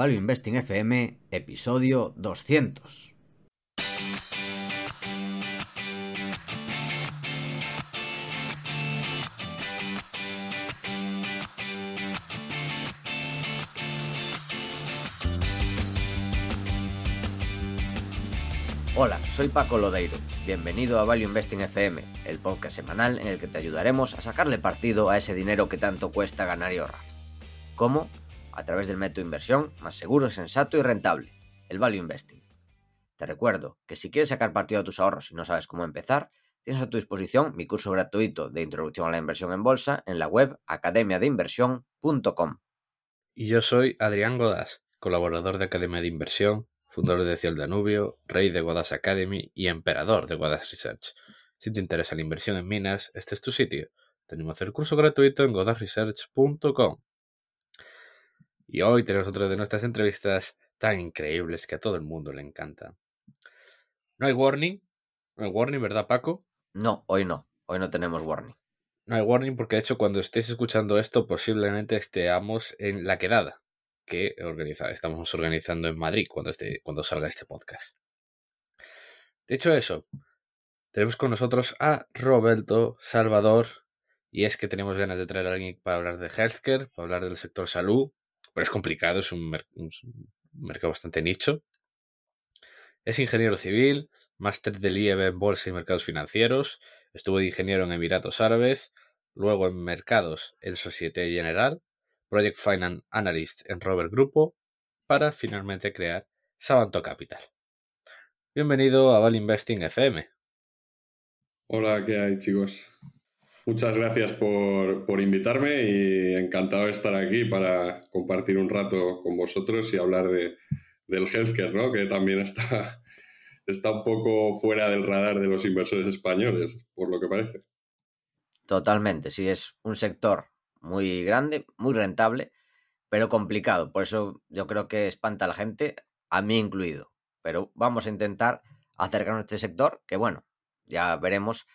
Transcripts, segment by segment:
Value Investing FM, episodio 200. Hola, soy Paco Lodeiro. Bienvenido a Value Investing FM, el podcast semanal en el que te ayudaremos a sacarle partido a ese dinero que tanto cuesta ganar y ahorrar. ¿Cómo? A través del método de inversión más seguro, sensato y rentable, el Value Investing. Te recuerdo que si quieres sacar partido a tus ahorros y no sabes cómo empezar, tienes a tu disposición mi curso gratuito de introducción a la inversión en bolsa en la web academiadeinversión.com. Y yo soy Adrián Godas, colaborador de Academia de Inversión fundador de Ciel Danubio, rey de Godas Academy y emperador de Godas Research. Si te interesa la inversión en minas, este es tu sitio. Tenemos el curso gratuito en godasresearch.com. Y hoy tenemos otra de nuestras entrevistas tan increíbles que a todo el mundo le encanta. No hay warning. No hay warning, ¿verdad, Paco? No, hoy no. Hoy no tenemos warning. No hay warning porque, de hecho, cuando estéis escuchando esto, posiblemente estemos en la quedada que estamos organizando en Madrid cuando, este, cuando salga este podcast. De hecho, eso, tenemos con nosotros a Roberto Salvador y es que tenemos ganas de traer a alguien para hablar de healthcare, para hablar del sector salud, pero es complicado, es un, mercado bastante nicho. Es ingeniero civil, máster del IEB en Bolsa y Mercados Financieros, estuvo de ingeniero en Emiratos Árabes, luego en Mercados en Societe General Project Finance Analyst en Robert Grupo para finalmente crear Sabanto Capital. Bienvenido a Val Investing FM. Hola, ¿qué hay chicos? Muchas gracias por, invitarme y encantado de estar aquí para compartir un rato con vosotros y hablar de, del healthcare, ¿no? que también está, está un poco fuera del radar de los inversores españoles, por lo que parece. Totalmente, sí, es un sector muy grande, muy rentable, pero complicado. Por eso yo creo que espanta a la gente, a mí incluido. Pero vamos a intentar acercarnos a este sector, que bueno, ya veremos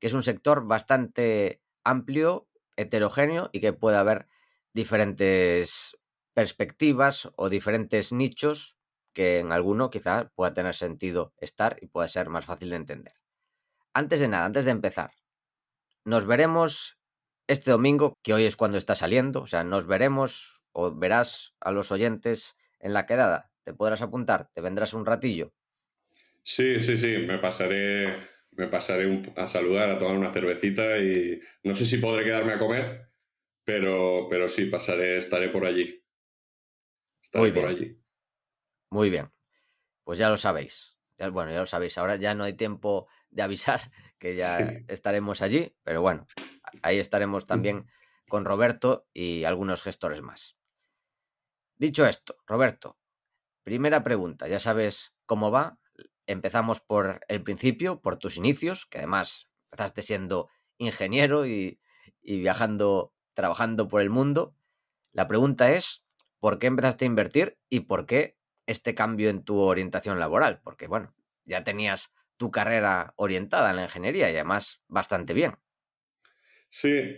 que es un sector bastante amplio, heterogéneo y que puede haber diferentes perspectivas o diferentes nichos que en alguno quizás pueda tener sentido estar y pueda ser más fácil de entender. Antes de nada, antes de empezar, nos veremos este domingo, que hoy es cuando está saliendo, o sea, nos veremos o verás a los oyentes en la quedada. ¿Te podrás apuntar? ¿Te vendrás un ratillo? Sí, sí, sí, me pasaré, me pasaré a saludar, a tomar una cervecita y no sé si podré quedarme a comer, pero, pero sí, pasaré, estaré por allí. Estaré por allí. Muy bien. Pues ya lo sabéis. bueno, ya lo sabéis. Ahora ya no hay tiempo de avisar que ya estaremos allí, pero bueno, ahí estaremos también con Roberto y algunos gestores más. Dicho esto, Roberto, primera pregunta, ya sabes cómo va. Empezamos por el principio, por tus inicios, que además empezaste siendo ingeniero y, y viajando, trabajando por el mundo. La pregunta es, ¿por qué empezaste a invertir y por qué este cambio en tu orientación laboral? Porque, bueno, ya tenías tu carrera orientada en la ingeniería y además bastante bien. Sí,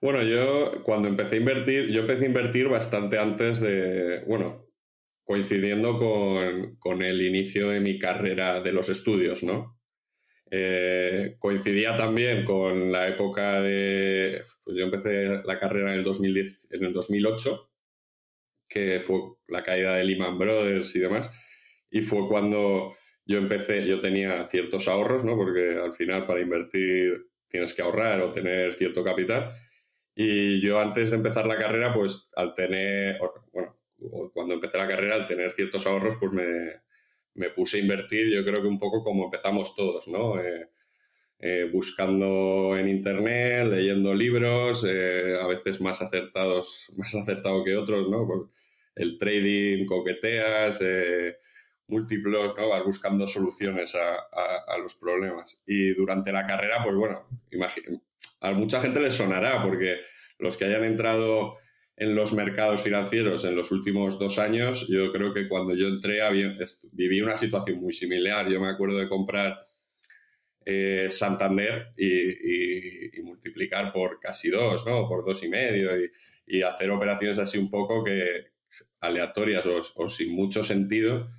bueno, yo cuando empecé a invertir, yo empecé a invertir bastante antes de, bueno, coincidiendo con, el inicio de mi carrera de los estudios, ¿no? Eh, coincidía también con la época de, pues yo empecé la carrera en el, 2010, en el 2008, que fue la caída de Lehman Brothers y demás, y fue cuando yo empecé, yo tenía ciertos ahorros, ¿no? Porque al final para invertir tienes que ahorrar o tener cierto capital. Y yo antes de empezar la carrera, pues al tener, bueno, cuando empecé la carrera, al tener ciertos ahorros, pues me, puse a invertir, yo creo que un poco como empezamos todos, ¿no? Eh, eh, buscando en internet, leyendo libros, eh, a veces más acertados, más acertado que otros, ¿no? El trading, coqueteas, múltiplos, ¿no? Vas buscando soluciones a, los problemas. Y durante la carrera, pues bueno, a mucha gente le sonará, porque los que hayan entrado en los mercados financieros en los últimos dos años, yo creo que cuando yo entré viví una situación muy similar. Yo me acuerdo de comprar eh, Santander y, multiplicar por casi dos, ¿no? Por dos y medio y, hacer operaciones así un poco que, aleatorias o, sin mucho sentido,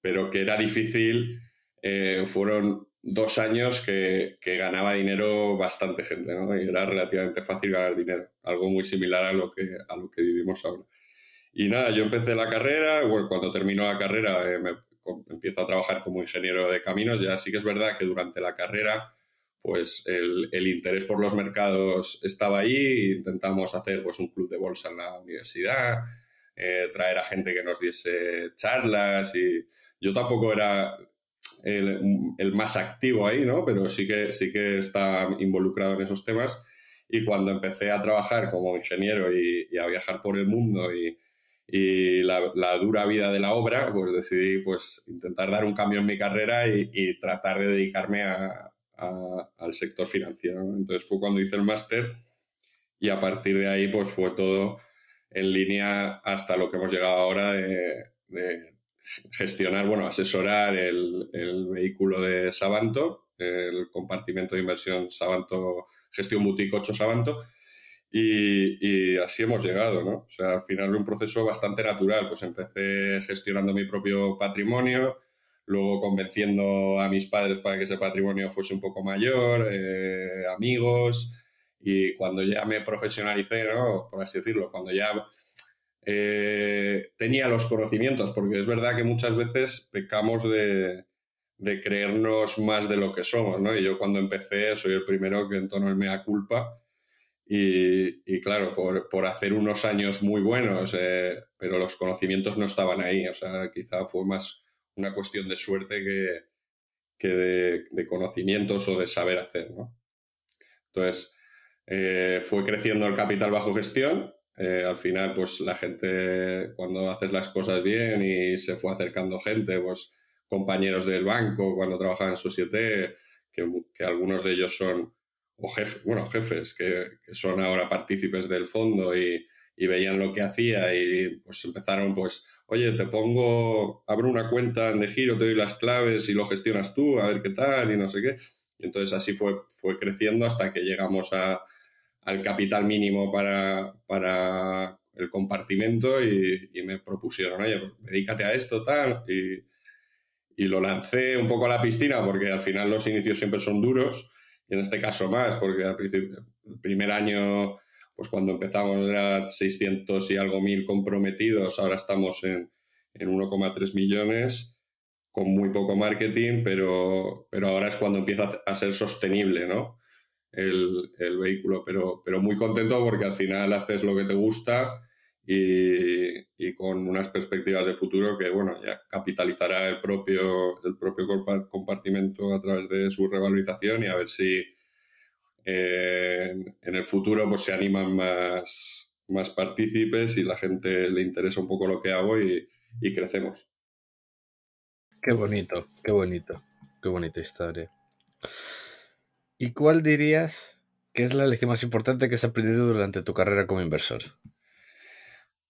pero que era difícil. Eh, fueron dos años que, ganaba dinero bastante gente, ¿no? Y era relativamente fácil ganar dinero, algo muy similar a lo que, a lo que vivimos ahora. Y nada, yo empecé la carrera, bueno, cuando terminó la carrera eh, me, empiezo a trabajar como ingeniero de caminos, ya sí que es verdad que durante la carrera pues el, el, interés por los mercados estaba ahí, intentamos hacer pues un club de bolsa en la universidad, eh, traer a gente que nos diese charlas y yo tampoco era el, el, más activo ahí, ¿no? Pero sí que, sí que está involucrado en esos temas y cuando empecé a trabajar como ingeniero y, y a viajar por el mundo y, y la, la, dura vida de la obra, pues decidí pues intentar dar un cambio en mi carrera y, y tratar de dedicarme a, al sector financiero. Entonces fue cuando hice el máster y a partir de ahí pues fue todo en línea hasta lo que hemos llegado ahora de, gestionar, bueno, asesorar el, el, vehículo de Sabanto, el compartimento de inversión Sabanto, gestión boutique 8 Sabanto, y, y, así hemos llegado, ¿no? O sea, al final un proceso bastante natural, pues empecé gestionando mi propio patrimonio, luego convenciendo a mis padres para que ese patrimonio fuese un poco mayor, eh, amigos, y cuando ya me profesionalicé, ¿no? por así decirlo, cuando ya eh, tenía los conocimientos, porque es verdad que muchas veces pecamos de, de, creernos más de lo que somos, ¿no? Y yo cuando empecé soy el primero que entono el mea culpa. Y, y claro, por, por, hacer unos años muy buenos, eh, pero los conocimientos no estaban ahí, o sea, quizá fue más una cuestión de suerte que, que de, conocimientos o de saber hacer, ¿no? Entonces, eh, fue creciendo el capital bajo gestión. Eh, al final, pues la gente, cuando haces las cosas bien y se fue acercando gente, pues compañeros del banco, cuando trabajaban en Societe, que, que algunos de ellos son, o jefes, bueno, jefes, que, son ahora partícipes del fondo y, veían lo que hacía y pues empezaron pues oye, te pongo, abro una cuenta de giro, te doy las claves y lo gestionas tú, a ver qué tal y no sé qué. Y entonces así fue, fue creciendo hasta que llegamos a, al capital mínimo para, para el compartimento y, me propusieron, oye, pues, dedícate a esto, tal. Y, y lo lancé un poco a la piscina porque al final los inicios siempre son duros y en este caso más, porque al el primer año pues cuando empezamos era 600 y algo mil comprometidos, ahora estamos en, en 1,3 millones con muy poco marketing, pero, pero ahora es cuando empieza a ser sostenible ¿no? El, el, vehículo, pero, pero muy contento porque al final haces lo que te gusta y, y, con unas perspectivas de futuro que bueno, ya capitalizará el propio, el propio compartimento a través de su revalorización y a ver si en el futuro pues se animan más, más partícipes y la gente le interesa un poco lo que hago y, y crecemos. Qué bonito, qué bonito, qué bonita historia. ¿Y cuál dirías que es la lección más importante que has aprendido durante tu carrera como inversor?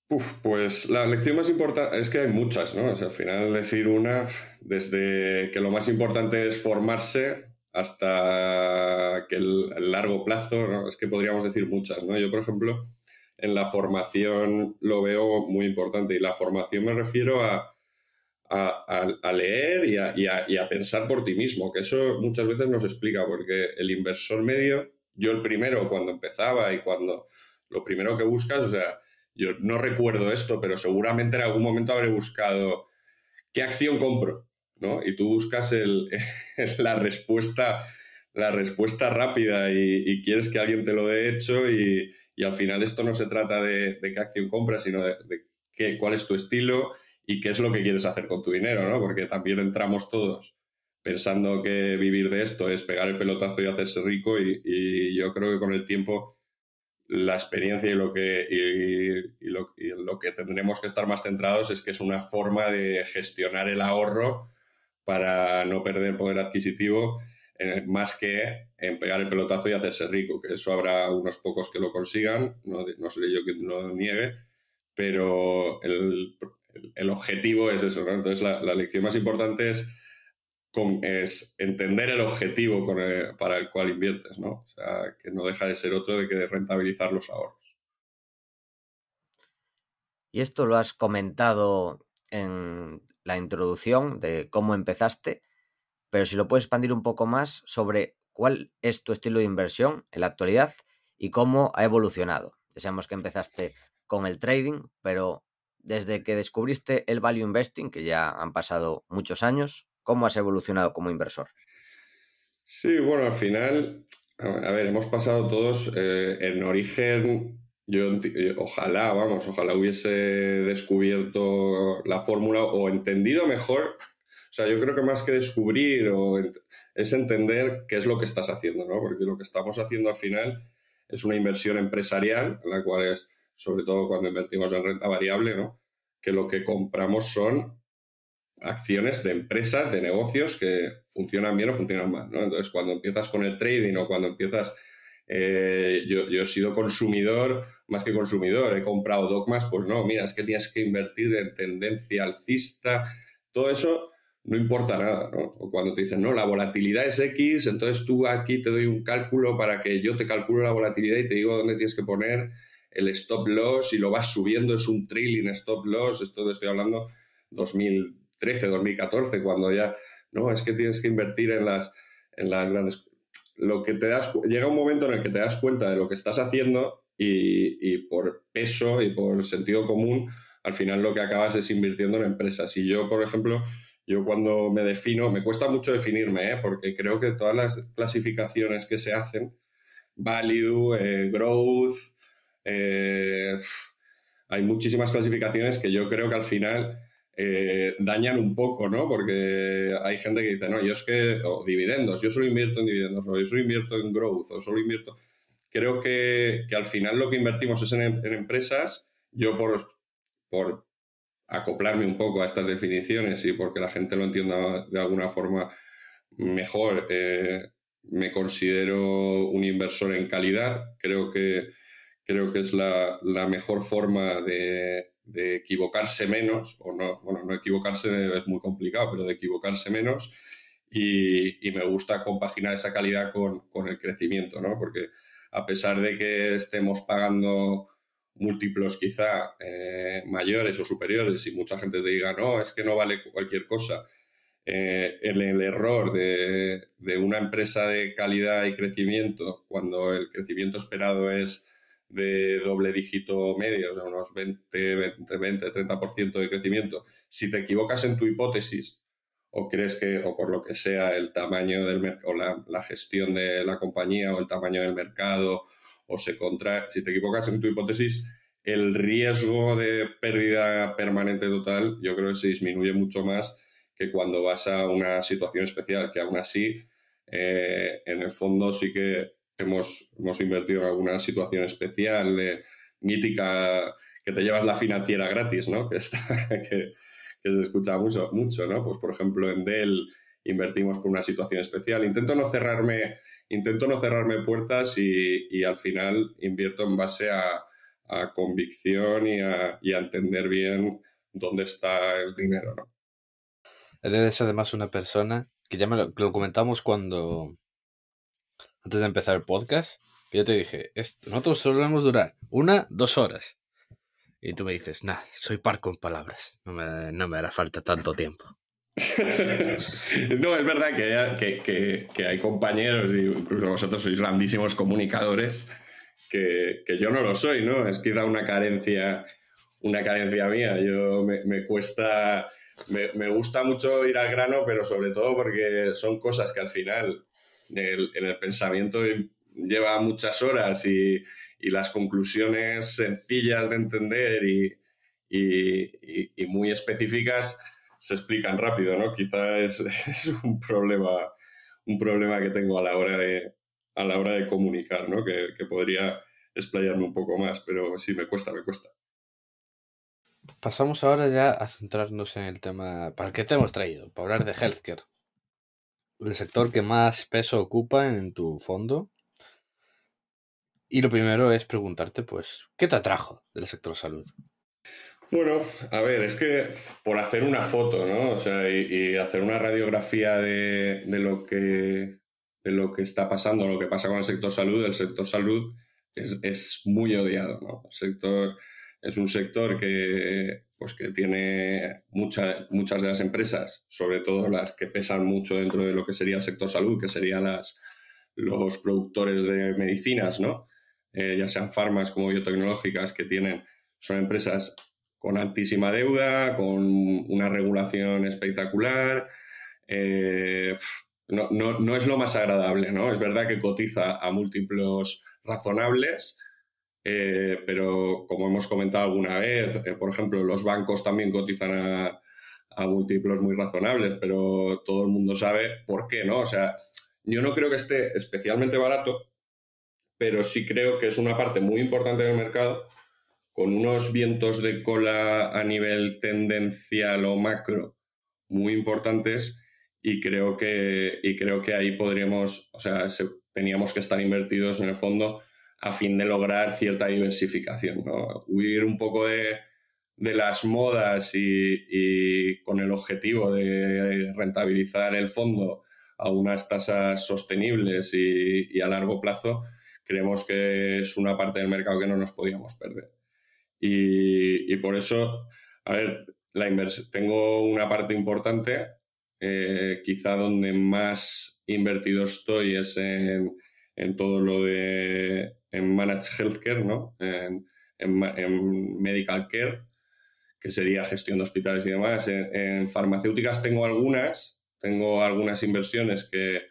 Uf, pues la lección más importante es que hay muchas, ¿no? Al final decir una, desde que lo más importante es formarse, hasta que el, largo plazo, ¿no? es que podríamos decir muchas, ¿no? Yo, por ejemplo, en la formación lo veo muy importante y la formación me refiero a, a, leer y, a, pensar por ti mismo, que eso muchas veces nos explica, porque el inversor medio, yo el primero cuando empezaba y cuando lo primero que buscas, o sea, yo no recuerdo esto, pero seguramente en algún momento habré buscado qué acción compro ¿no? Y tú buscas el, la, respuesta, la respuesta rápida y, quieres que alguien te lo dé hecho y, al final esto no se trata de, de qué acción compras, sino de, de, qué, cuál es tu estilo y qué es lo que quieres hacer con tu dinero, ¿no? Porque también entramos todos pensando que vivir de esto es pegar el pelotazo y hacerse rico y, yo creo que con el tiempo la experiencia y lo que, y, y, lo, que tendremos que estar más centrados es que es una forma de gestionar el ahorro para no perder poder adquisitivo, eh, más que en pegar el pelotazo y hacerse rico, que eso habrá unos pocos que lo consigan, no, no seré yo quien lo niegue, pero el, el objetivo es eso, ¿no? Entonces la, lección más importante es, entender el objetivo para el cual inviertes, ¿no? O sea, que no deja de ser otro de que de rentabilizar los ahorros. Y esto lo has comentado en la introducción de cómo empezaste, pero si lo puedes expandir un poco más sobre cuál es tu estilo de inversión en la actualidad y cómo ha evolucionado. Deseamos que empezaste con el trading, pero desde que descubriste el value investing, que ya han pasado muchos años, ¿cómo has evolucionado como inversor? Sí, bueno, al final, a ver, hemos pasado todos eh, en origen. Yo ojalá, vamos, ojalá hubiese descubierto la fórmula o entendido mejor. O sea, yo creo que más que descubrir o es entender qué es lo que estás haciendo, ¿no? Porque lo que estamos haciendo al final es una inversión empresarial, en la cual es, sobre todo cuando invertimos en renta variable, ¿no? Que lo que compramos son acciones de empresas, de negocios que funcionan bien o funcionan mal, ¿no? Entonces, cuando empiezas con el trading o cuando empiezas... Eh, yo, yo, he sido consumidor, más que consumidor, he comprado dogmas, pues no, mira, es que tienes que invertir en tendencia alcista, todo eso no importa nada, ¿no? O cuando te dicen, no, la volatilidad es X, entonces tú aquí te doy un cálculo para que yo te calcule la volatilidad y te digo dónde tienes que poner el stop loss y lo vas subiendo, es un trailing stop loss, esto te estoy hablando 2013, 2014, cuando ya, no, es que tienes que invertir en las, en las grandes... Lo que te das, llega un momento en el que te das cuenta de lo que estás haciendo y, y por peso y por sentido común, al final lo que acabas es invirtiendo en empresas. Y yo, por ejemplo, yo cuando me defino, me cuesta mucho definirme, ¿eh? porque creo que todas las clasificaciones que se hacen, value, eh, growth, eh, hay muchísimas clasificaciones que yo creo que al final dañan un poco, ¿no? Porque hay gente que dice, no, yo es que, o dividendos, yo solo invierto en dividendos, o yo solo invierto en growth, o solo invierto... Creo que, al final lo que invertimos es en, en empresas, yo por, por acoplarme un poco a estas definiciones y porque la gente lo entienda de alguna forma mejor, eh, me considero un inversor en calidad. Creo que, creo que es la, mejor forma de, equivocarse menos, o no, bueno, no equivocarse es muy complicado, pero de equivocarse menos. Y, y me gusta compaginar esa calidad con, con el crecimiento, ¿no? Porque a pesar de que estemos pagando múltiplos quizá eh, mayores o superiores y mucha gente te diga, no, es que no vale cualquier cosa. Eh, el, error de, una empresa de calidad y crecimiento, cuando el crecimiento esperado es de doble dígito medio, o sea, unos 20, 20, 20 30% de crecimiento, si te equivocas en tu hipótesis o crees que, o por lo que sea, el tamaño del mercado, la, la gestión de la compañía o el tamaño del mercado o se contrae, si te equivocas en tu hipótesis, el riesgo de pérdida permanente total yo creo que se disminuye mucho más que cuando vas a una situación especial, que aún así, eh, en el fondo sí que hemos, hemos invertido en alguna situación especial mítica que te llevas la financiera gratis, ¿no? Que, se escucha mucho, mucho, ¿no? Pues por ejemplo en Dell invertimos por una situación especial. Intento no cerrarme intento no cerrarme puertas y, al final invierto en base a, convicción y a, entender bien dónde está el dinero, ¿no? Eres además una persona que ya me lo, comentamos cuando, antes de empezar el podcast, que yo te dije, nosotros solemos durar una, dos horas. Y tú me dices, nah, soy parco en palabras, no me, no me hará falta tanto tiempo. no, es verdad que, hay compañeros, incluso vosotros sois grandísimos comunicadores, que, yo no lo soy, ¿no? Es quizá una carencia, una carencia mía. Yo me, cuesta, me, gusta mucho ir al grano, pero sobre todo porque son cosas que al final en el, pensamiento lleva muchas horas y, las conclusiones sencillas de entender y, muy específicas se explican rápido, ¿no? Quizá es, un problema, un problema que tengo a la hora de, a la hora de comunicar, ¿no? Que, podría explayarme un poco más, pero sí, me cuesta, me cuesta. Pasamos ahora ya a centrarnos en el tema. ¿Para qué te hemos traído? Para hablar de healthcare. El sector que más peso ocupa en tu fondo. Y lo primero es preguntarte, pues, ¿qué te atrajo del sector salud? Bueno, a ver, es que por hacer una foto, ¿no? O sea, y, hacer una radiografía de, lo que, de lo que está pasando, lo que pasa con el sector salud, el sector salud es, muy odiado, ¿no? El sector, es un sector que, pues que tiene muchas de las empresas, sobre todo las que pesan mucho dentro de lo que sería el sector salud, que serían las, los productores de medicinas, ¿no? Eh, ya sean farmas como biotecnológicas, que tienen, son empresas con altísima deuda, con una regulación espectacular. Eh, no, no, es lo más agradable, ¿no? Es verdad que cotiza a múltiplos razonables, eh, pero como hemos comentado alguna vez, por ejemplo, los bancos también cotizan a, a múltiplos muy razonables, pero todo el mundo sabe por qué, ¿no? O sea, yo no creo que esté especialmente barato, pero sí creo que es una parte muy importante del mercado, con unos vientos de cola a nivel tendencial o macro muy importantes y creo que, y creo que ahí podríamos, o sea, teníamos que estar invertidos en el fondo a fin de lograr cierta diversificación, ¿no? huir un poco de, de las modas y, y, con el objetivo de rentabilizar el fondo a unas tasas sostenibles y, a largo plazo, creemos que es una parte del mercado que no nos podíamos perder. Y, por eso, a ver, la tengo una parte importante, eh, quizá donde más invertido estoy es en, todo lo de en Managed Healthcare, ¿no? En, Medical Care, que sería gestión de hospitales y demás. en farmacéuticas tengo algunas, tengo algunas inversiones que,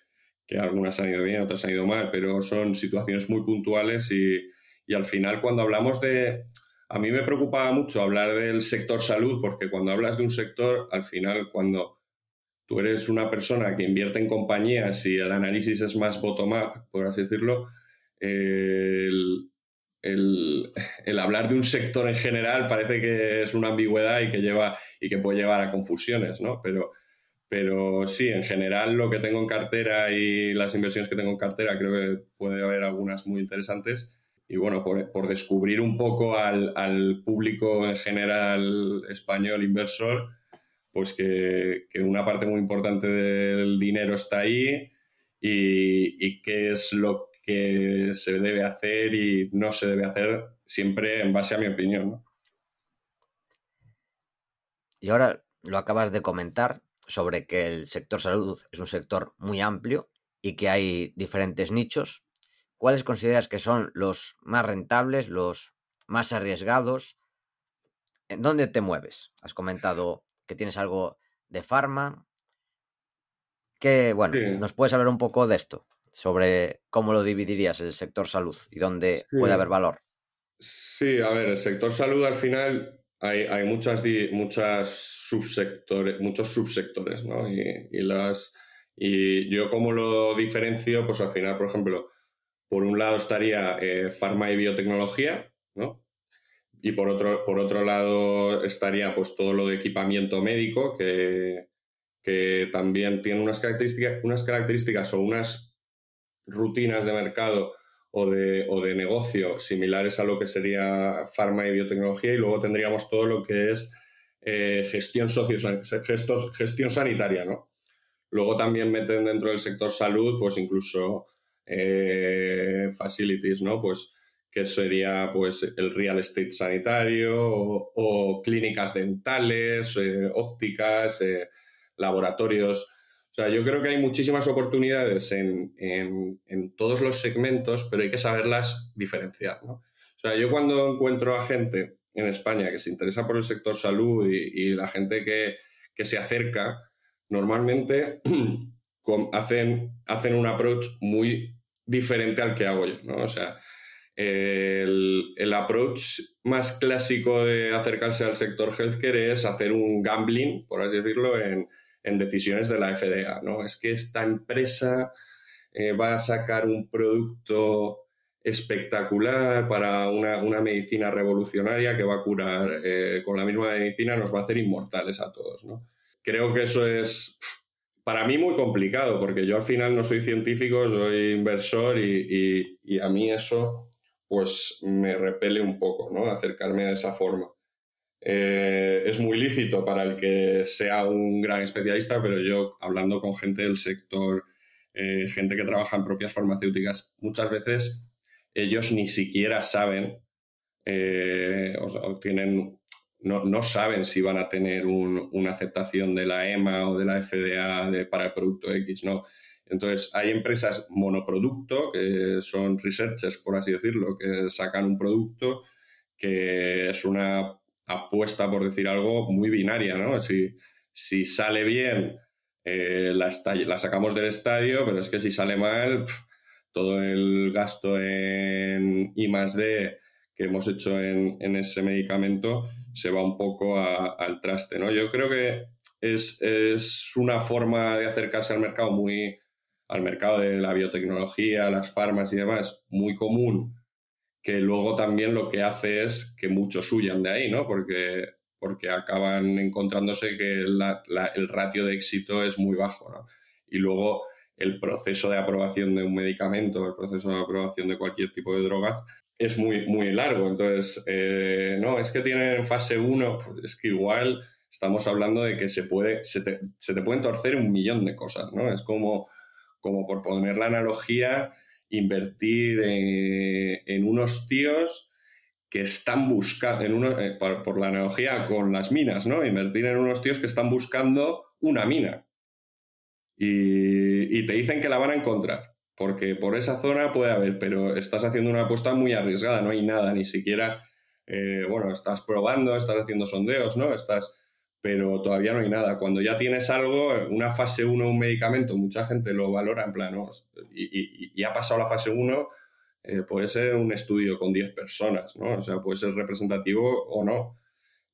algunas han ido bien, otras han ido mal, pero son situaciones muy puntuales y, al final cuando hablamos de... A mí me preocupaba mucho hablar del sector salud porque cuando hablas de un sector, al final cuando tú eres una persona que invierte en compañías y el análisis es más bottom-up, por así decirlo, el, el, hablar de un sector en general parece que es una ambigüedad y que, lleva, y que puede llevar a confusiones, ¿no? Pero pero sí, en general lo que tengo en cartera y las inversiones que tengo en cartera creo que puede haber algunas muy interesantes. Y bueno, por, descubrir un poco al, público en general español inversor, pues que, una parte muy importante del dinero está ahí y, y qué es lo que se debe hacer y no se debe hacer, siempre en base a mi opinión. Y ahora lo acabas de comentar, sobre que el sector salud es un sector muy amplio y que hay diferentes nichos. ¿Cuáles consideras que son los más rentables, los más arriesgados? ¿En dónde te mueves? Has comentado que tienes algo de farma. Que, bueno, ¿nos puedes hablar un poco de esto? Sobre cómo lo dividirías el sector salud y dónde puede haber valor. Sí, a ver, el sector salud al final hay, muchas, muchas subsectores, muchos subsectores, ¿no? Y, las, y yo como lo diferencio, pues al final, por ejemplo, por un lado estaría eh, farma y biotecnología, ¿no? Y por otro, por otro lado estaría pues todo lo de equipamiento médico, que, que también tiene unas características, unas características o unas rutinas de mercado o de, o de negocio similares a lo que sería farma y biotecnología y luego tendríamos todo lo que es eh, gestión, socio, gestión sanitaria, ¿no? Luego también meten dentro del sector salud, pues incluso eh, facilities, ¿no? Pues que sería pues el real estate sanitario o, clínicas dentales, eh, ópticas, laboratorios sea, yo creo que hay muchísimas oportunidades en, todos los segmentos, pero hay que saberlas diferenciar. O sea, yo cuando encuentro a gente en España que se interesa por el sector salud y, la gente que, se acerca, normalmente hacen, hacen un approach muy diferente al que hago yo. O sea, el, el, approach más clásico de acercarse al sector healthcare es hacer un gambling, por así decirlo, en en decisiones de la FDA. ¿no? Es que esta empresa eh, va a sacar un producto espectacular para una, medicina revolucionaria que va a curar eh, con la misma medicina, nos va a hacer inmortales a todos. ¿no? Creo que eso es para mí muy complicado, porque yo al final no soy científico, soy inversor y, y a mí eso pues me repele un poco, ¿no? Acercarme a esa forma. Eh, es muy lícito para el que sea un gran especialista, pero yo hablando con gente del sector, eh, gente que trabaja en propias farmacéuticas, muchas veces ellos ni siquiera saben eh, o, tienen, no, saben si van a tener una aceptación de la EMA o de la FDA para el producto X, ¿no? Entonces, hay empresas monoproducto, que son researchers, por así decirlo, que sacan un producto que es una apuesta, por decir algo, muy binaria, ¿no? Si, si sale bien, eh, la, sacamos del estadio, pero es que si sale mal, todo el gasto en I más D que hemos hecho en, ese medicamento se va un poco al traste, ¿no? Yo creo que es, es, una forma de acercarse al mercado muy al mercado de la biotecnología, las farmas y demás, muy común, que luego también lo que hace es que muchos huyan de ahí, ¿no? Porque, porque acaban encontrándose que el ratio de éxito es muy bajo, ¿no? Y luego el proceso de aprobación de un medicamento, el proceso de aprobación de cualquier tipo de drogas, es muy, muy largo. Entonces, eh, no, es que tienen fase 1, pues es que igual estamos hablando de que se, puede, se, te, se te pueden torcer un millón de cosas, ¿no? Es como, como por poner la analogía, invertir en, unos tíos que están buscando, en uno, eh, por, la analogía con las minas, ¿no? Invertir en unos tíos que están buscando una mina y, te dicen que la van a encontrar, porque por esa zona puede haber, pero estás haciendo una apuesta muy arriesgada, no hay nada, ni siquiera, eh, bueno, estás probando, estás haciendo sondeos, ¿no? Estás, pero todavía no hay nada. Cuando ya tienes algo, una fase 1, un medicamento, mucha gente lo valora en plan, y, ha pasado la fase 1, eh, puede ser un estudio con 10 personas, ¿no? O sea, puede ser representativo o no.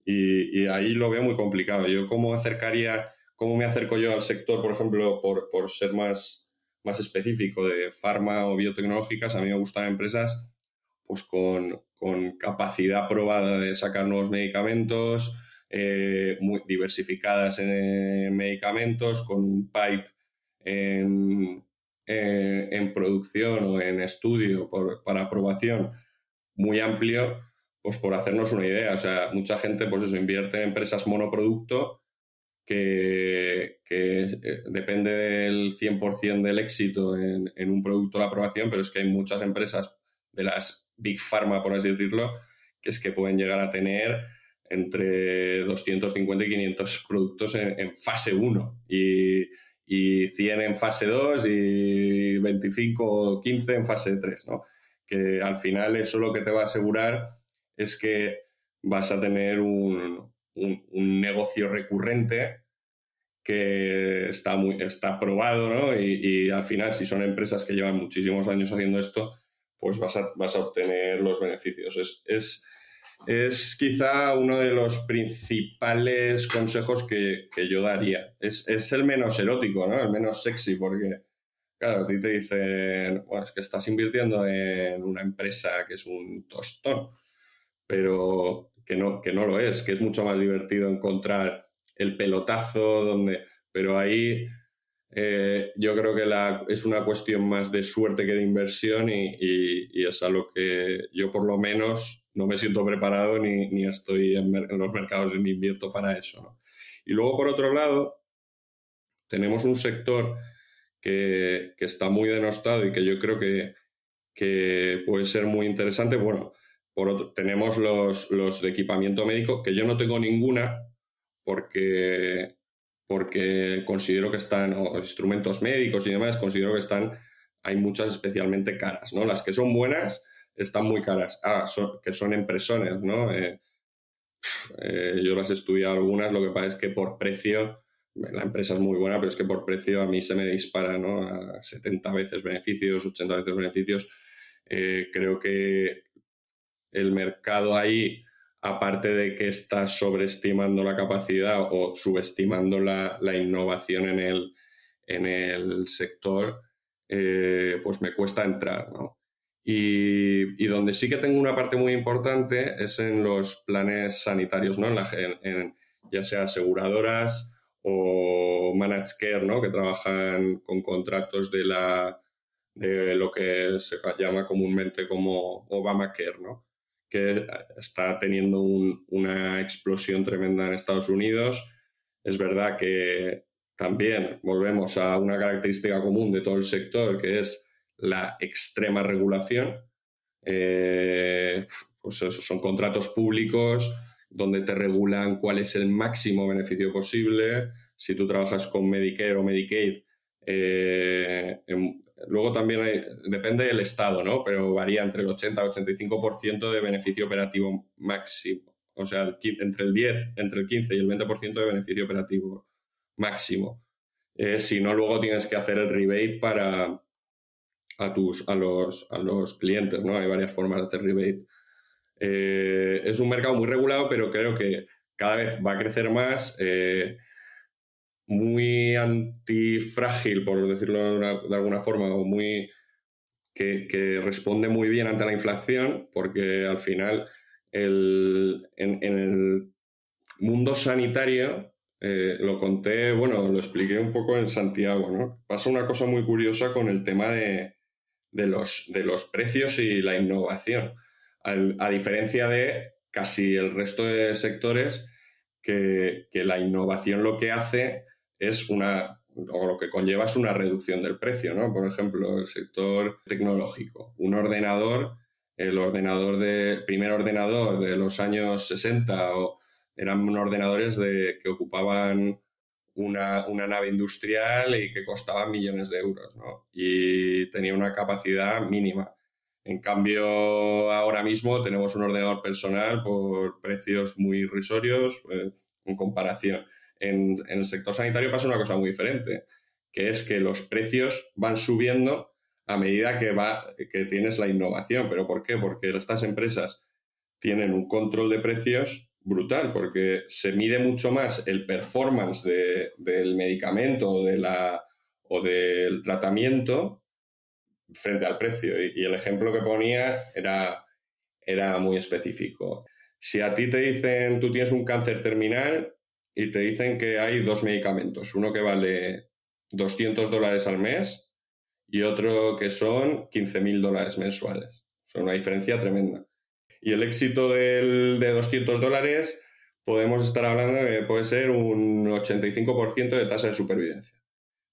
Y, y ahí lo veo muy complicado. Yo, ¿cómo acercaría ¿Cómo me acerco yo al sector, por ejemplo, por, ser más, más específico de farma o biotecnológicas? A mí me gustan empresas pues, con, capacidad probada de sacar nuevos medicamentos, eh, muy diversificadas en medicamentos, con un pipe en, producción o en estudio para aprobación muy amplio, pues por hacernos una idea. O sea, mucha gente, pues eso, invierte en empresas monoproducto que, eh, depende del 100% del éxito en, un producto la aprobación, pero es que hay muchas empresas de las Big Pharma, por así decirlo, que es que pueden llegar a tener entre 250 y 500 productos en, fase 1 y, y, 100 en fase 2 y 25 o 15 en fase 3, ¿no? Que al final eso lo que te va a asegurar es que vas a tener un, negocio recurrente que está, muy, está probado, ¿no? Y, al final, si son empresas que llevan muchísimos años haciendo esto, pues vas a, obtener los beneficios. Es, es, quizá uno de los principales consejos que, que yo daría. Es, es, el menos erótico, ¿no? El menos sexy, porque, claro, a ti te dicen, bueno, es que estás invirtiendo en una empresa que es un tostón, pero que no, que no lo es, que es mucho más divertido encontrar el pelotazo, donde, pero ahí eh, yo creo que la, es una cuestión más de suerte que de inversión y, y, es a lo que yo por lo menos no me siento preparado ni, ni estoy en, los mercados ni invierto para eso. Y luego, por otro lado, tenemos un sector que, que está muy denostado y que yo creo que, que puede ser muy interesante. Bueno, por tenemos los, los, de equipamiento médico, que yo no tengo ninguna porque, porque considero que están, instrumentos médicos y demás, considero que están, hay muchas especialmente caras, ¿no? Las que son buenas están muy caras, ah, que son impresones, ¿no? Eh, eh, yo las he estudiado algunas, lo que pasa es que por precio, la empresa es muy buena, pero es que por precio a mí se me dispara, ¿no? A 70 veces beneficios, 80 veces beneficios. Eh, creo que el mercado ahí, aparte de que está sobreestimando la capacidad o subestimando la, innovación en el, en el sector, pues me cuesta entrar, Y, donde sí que tengo una parte muy importante es en los planes sanitarios, ¿no? En ya sea aseguradoras o managed care, ¿no? Que trabajan con contratos de la de lo que se llama comúnmente como Obamacare, ¿no? que está teniendo una explosión tremenda en Estados Unidos. Es verdad que también volvemos a una característica común de todo el sector, que es la extrema regulación. Eh, pues eso, son contratos públicos donde te regulan cuál es el máximo beneficio posible. Si tú trabajas con Medicare o Medicaid, eh, luego también hay, depende del estado, ¿no? Pero varía entre el 80 y el 85% de beneficio operativo máximo. O sea, entre el 10, entre el 15 y el 20% de beneficio operativo máximo. Eh, si no, luego tienes que hacer el rebate para a, tus, a, los, a los clientes, ¿no? Hay varias formas de hacer rebate. Eh, es un mercado muy regulado, pero creo que cada vez va a crecer más. Eh, muy antifrágil, por decirlo de, alguna forma, o muy que, responde muy bien ante la inflación, porque al final el, en, el mundo sanitario, eh, lo conté, bueno, lo expliqué un poco en Santiago, ¿no? Pasa una cosa muy curiosa con el tema de, de, los, de los precios y la innovación, a diferencia de casi el resto de sectores que, que la innovación lo que hace es una, o lo que conlleva es una reducción del precio, ¿no? Por ejemplo, el sector tecnológico. Un ordenador, el ordenador de, primer ordenador de los años 60 o eran ordenadores de, que ocupaban una, nave industrial y que costaban millones de euros. Y tenía una capacidad mínima. En cambio, ahora mismo tenemos un ordenador personal por precios muy irrisorios eh, en comparación. En, el sector sanitario pasa una cosa muy diferente, que es que los precios van subiendo a medida que, va, que tienes la innovación. ¿Pero por qué? Porque estas empresas tienen un control de precios brutal, porque se mide mucho más el performance del medicamento o, de la, o del tratamiento frente al precio. Y, el ejemplo que ponía era, era muy específico. Si a ti te dicen tú tienes un cáncer terminal, y te dicen que hay dos medicamentos, uno que vale 200 dólares al mes y otro que son 15 mil dólares mensuales. Son una diferencia tremenda. Y el éxito del, de 200 dólares podemos estar hablando de que puede ser un 85% de tasa de supervivencia.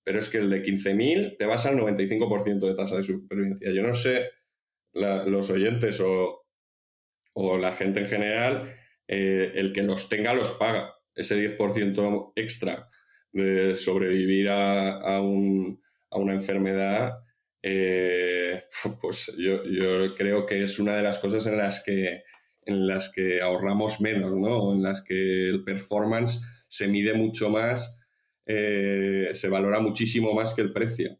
Pero es que el de 15.000 te vas al 95% de tasa de supervivencia. Yo no sé los oyentes o, o, la gente en general, eh, el que los tenga los paga ese 10% extra de sobrevivir a, una enfermedad, eh, pues yo, creo que es una de las cosas en las que, en las que ahorramos menos, ¿no? En las que el performance se mide mucho más, eh, se valora muchísimo más que el precio.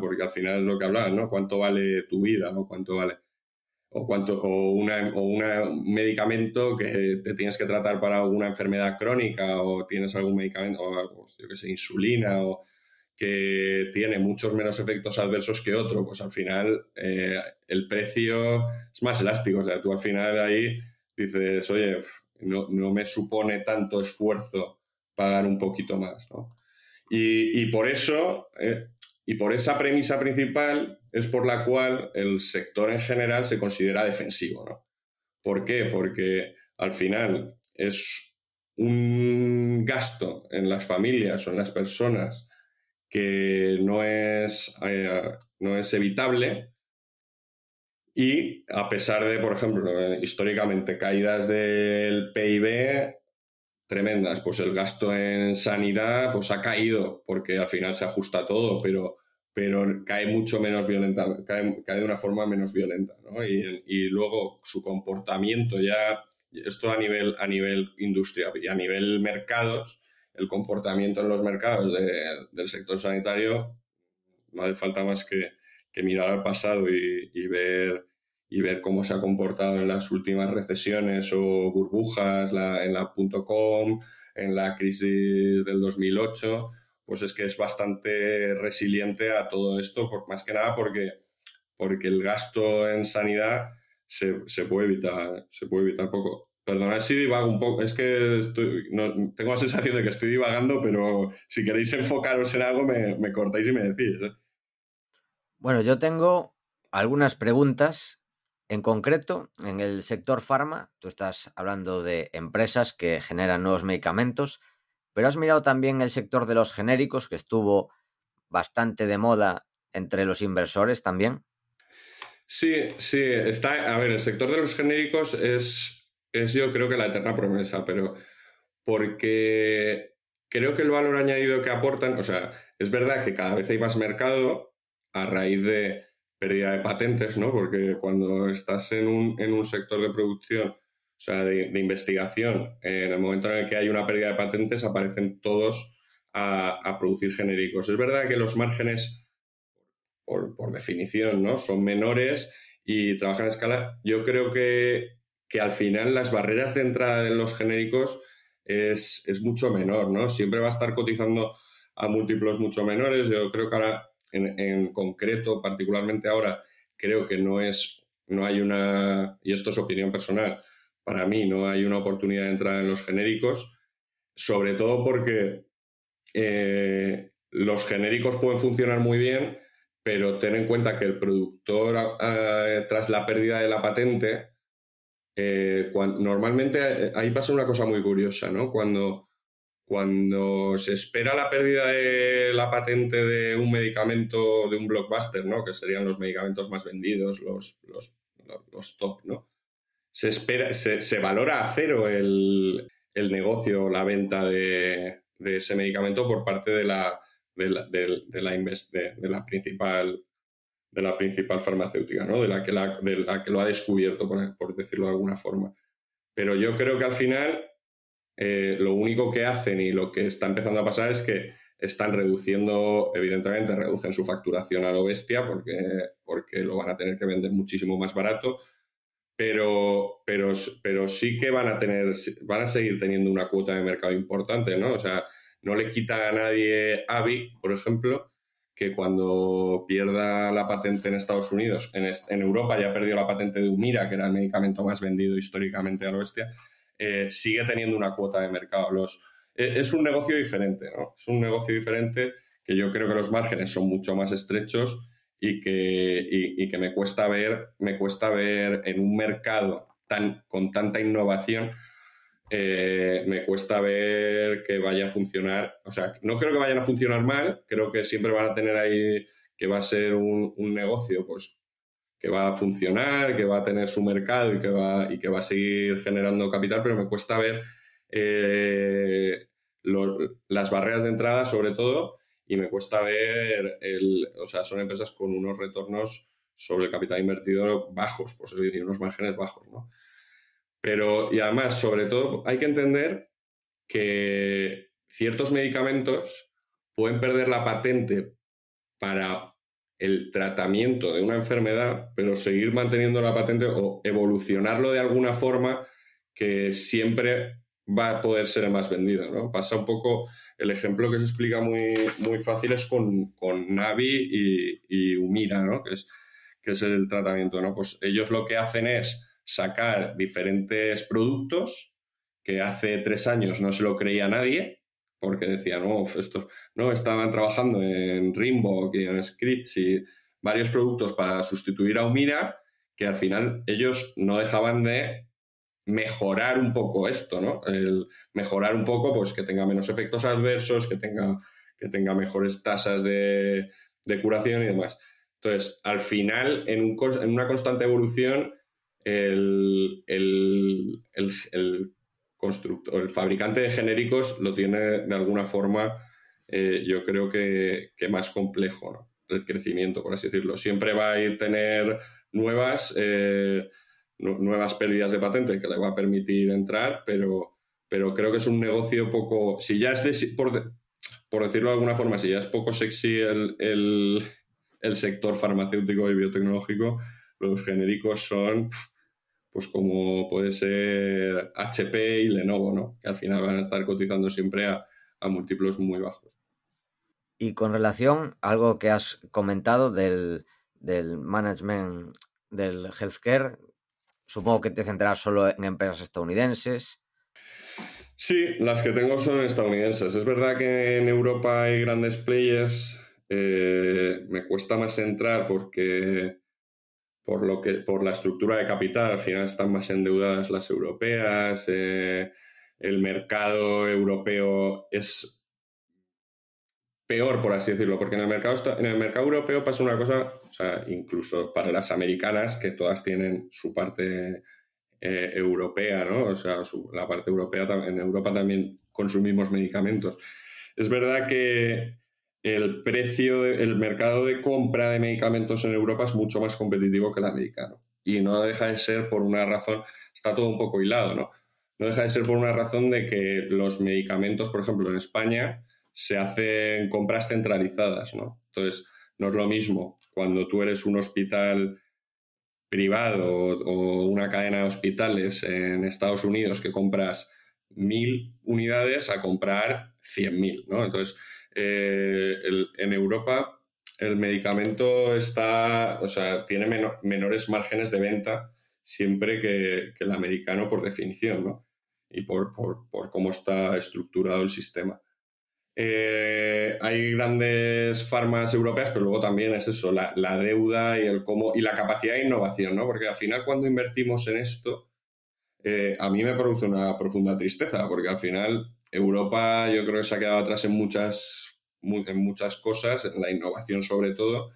porque al final es lo que hablabas, ¿no? ¿Cuánto vale tu vida o cuánto vale? o, cuánto, o, una, o un medicamento que te tienes que tratar para alguna enfermedad crónica o tienes algún medicamento, o yo que sé, insulina o que tiene muchos menos efectos adversos que otro, pues al final eh, el precio es más elástico. O sea, tú al final ahí dices, oye, no, no me supone tanto esfuerzo pagar un poquito más, ¿no? Y, y por eso, eh, y por esa premisa principal es por la cual el sector en general se considera defensivo. ¿no? ¿Por qué? Porque al final es un gasto en las familias o en las personas que no es, eh, no es evitable y a pesar de, por ejemplo, históricamente caídas del PIB tremendas, pues el gasto en sanidad pues ha caído porque al final se ajusta todo, pero pero cae mucho menos violenta, cae, de una forma menos violenta, ¿no? Y, luego su comportamiento ya, esto a nivel, a nivel industria y a nivel mercados, el comportamiento en los mercados del sector sanitario, no hace falta más que, mirar al pasado y, ver, cómo se ha comportado en las últimas recesiones o burbujas, la, en la .com, en la crisis del 2008, pues es que es bastante resiliente a todo esto, por, más que nada porque, porque el gasto en sanidad se, puede evitar, se puede evitar poco. Perdonad si divago un poco, es que tengo la sensación de que estoy divagando, pero si queréis enfocaros en algo me, cortáis y me decís. ¿eh? Bueno, yo tengo algunas preguntas. En concreto, en el sector farma, tú estás hablando de empresas que generan nuevos medicamentos pero has mirado también el sector de los genéricos, que estuvo bastante de moda entre los inversores también. Sí, sí, está. A ver, el sector de los genéricos es, es yo creo que la eterna promesa, pero porque creo que el valor añadido que aportan, o sea, es verdad que cada vez hay más mercado a raíz de pérdida de patentes, ¿no? Porque cuando estás en un, en un sector de producción, o sea, de, investigación, en el momento en el que hay una pérdida de patentes, aparecen todos a, a producir genéricos. Es verdad que los márgenes por, definición, ¿no? Son menores y trabajan a escala. Yo creo que, al final las barreras de entrada de los genéricos es, mucho menor, ¿no? Siempre va a estar cotizando a múltiplos mucho menores. Yo creo que ahora, en, concreto, particularmente ahora, creo que no es, no hay una, y esto es opinión personal, para mí no hay una oportunidad de entrada en los genéricos, sobre todo porque eh, los genéricos pueden funcionar muy bien pero ten en cuenta que el productor, tras la pérdida de la patente, eh, normalmente eh, ahí pasa una cosa muy curiosa, ¿no? Cuando, cuando se espera la pérdida de la patente de un medicamento, de un blockbuster, ¿no? Que serían los medicamentos más vendidos, los, los, top, ¿no? Se, espera, se, valora a cero el, el negocio, la venta de, de ese medicamento por parte de la, de la, de, de, la principal de la principal farmacéutica, ¿no? de, la que la, de la que lo ha descubierto, por, decirlo de alguna forma. Pero yo creo que al final eh, lo único que hacen y lo que está empezando a pasar es que están reduciendo, evidentemente reducen su facturación a lo bestia porque, porque lo van a tener que vender muchísimo más barato, pero, pero, pero sí que van a tener, van a seguir teniendo una cuota de mercado importante, ¿no? O sea, no le quita a nadie AVI, por ejemplo, que cuando pierda la patente en Estados Unidos, en, Europa ya perdió la patente de Humira, que era el medicamento más vendido históricamente a la bestia, eh, sigue teniendo una cuota de mercado. Los, e, es un negocio diferente, ¿no? Es un negocio diferente que yo creo que los márgenes son mucho más estrechos y que, y que me, cuesta ver, me cuesta ver en un mercado tan, con tanta innovación eh, me cuesta ver que vaya a funcionar. O sea, no creo que vayan a funcionar mal, creo que siempre van a tener ahí que va a ser un, negocio pues, que va a funcionar, que va a tener su mercado y que va, y que va a seguir generando capital, pero me cuesta ver eh, las barreras de entrada sobre todo y me cuesta ver, el, o sea, son empresas con unos retornos sobre el capital invertido bajos, pues es decir, unos márgenes bajos, ¿no? Pero, y además, sobre todo, hay que entender que ciertos medicamentos pueden perder la patente para el tratamiento de una enfermedad, pero seguir manteniendo la patente o evolucionarlo de alguna forma que siempre va a poder ser más vendido. ¿no? Pasa un poco, el ejemplo que se explica muy, muy fácil es con, con Navi y, y Humira, ¿no? que, es, que es el tratamiento. ¿no? Pues ellos lo que hacen es sacar diferentes productos que hace tres años no se lo creía nadie, porque decían, no, esto, no, estaban trabajando en Rimbock y en Scritch y varios productos para sustituir a Umira, que al final ellos no dejaban de mejorar un poco esto, ¿no? El mejorar un poco, pues que tenga menos efectos adversos, que tenga, que tenga mejores tasas de, de curación y demás. Entonces, al final, en, un, en una constante evolución, el, el, constructor, el fabricante de genéricos lo tiene de alguna forma, eh, yo creo que, más complejo, El crecimiento, por así decirlo. Siempre va a ir tener nuevas, eh, nuevas pérdidas de patente que le va a permitir entrar, pero, pero creo que es un negocio poco. Si ya es por, por, decirlo de alguna forma, si ya es poco sexy el, el sector farmacéutico y biotecnológico, los genéricos son pues como puede ser HP y Lenovo, ¿no? Que al final van a estar cotizando siempre a, múltiplos muy bajos. Y con relación a algo que has comentado del, management del healthcare, supongo que te centrarás solo en empresas estadounidenses. Sí, las que tengo son estadounidenses. Es verdad que en Europa hay grandes players. Eh, me cuesta más entrar porque por, lo que, por la estructura de capital, al final están más endeudadas las europeas, eh, el mercado europeo es peor, por así decirlo, porque en el mercado, en el mercado europeo pasa una cosa, o sea, incluso para las americanas, que todas tienen su parte eh, europea, ¿no? O sea, la parte europea, en Europa también consumimos medicamentos. Es verdad que el precio, el mercado de compra de medicamentos en Europa es mucho más competitivo que el americano. Y no deja de ser por una razón, está todo un poco hilado, ¿no? No deja de ser por una razón de que los medicamentos, por ejemplo, en España, se hacen compras centralizadas, ¿no? Entonces, no es lo mismo cuando tú eres un hospital privado o una cadena de hospitales en Estados Unidos que compras mil unidades a comprar cien mil, ¿no? Entonces, eh, en Europa el medicamento está, o sea, tiene menores márgenes de venta siempre que, el americano por definición, ¿no? Y por, cómo está estructurado el sistema. Eh, hay grandes farmas europeas, pero luego también es eso, la, deuda y el cómo y la capacidad de innovación, ¿no? Porque al final cuando invertimos en esto, eh, a mí me produce una profunda tristeza, porque al final Europa yo creo que se ha quedado atrás en muchas, en muchas cosas, en la innovación sobre todo,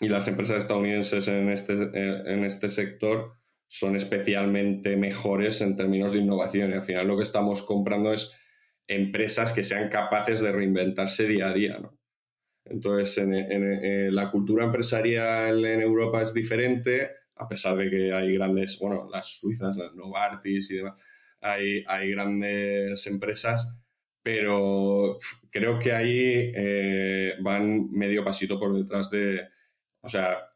y las empresas estadounidenses en este, en este sector son especialmente mejores en términos de innovación. Y al final lo que estamos comprando es empresas que sean capaces de reinventarse día a día. ¿no? Entonces, en, la cultura empresarial en Europa es diferente, a pesar de que hay grandes, bueno, las suizas, las Novartis y demás, hay, hay grandes empresas, pero creo que ahí eh, van medio pasito por detrás de, o sea,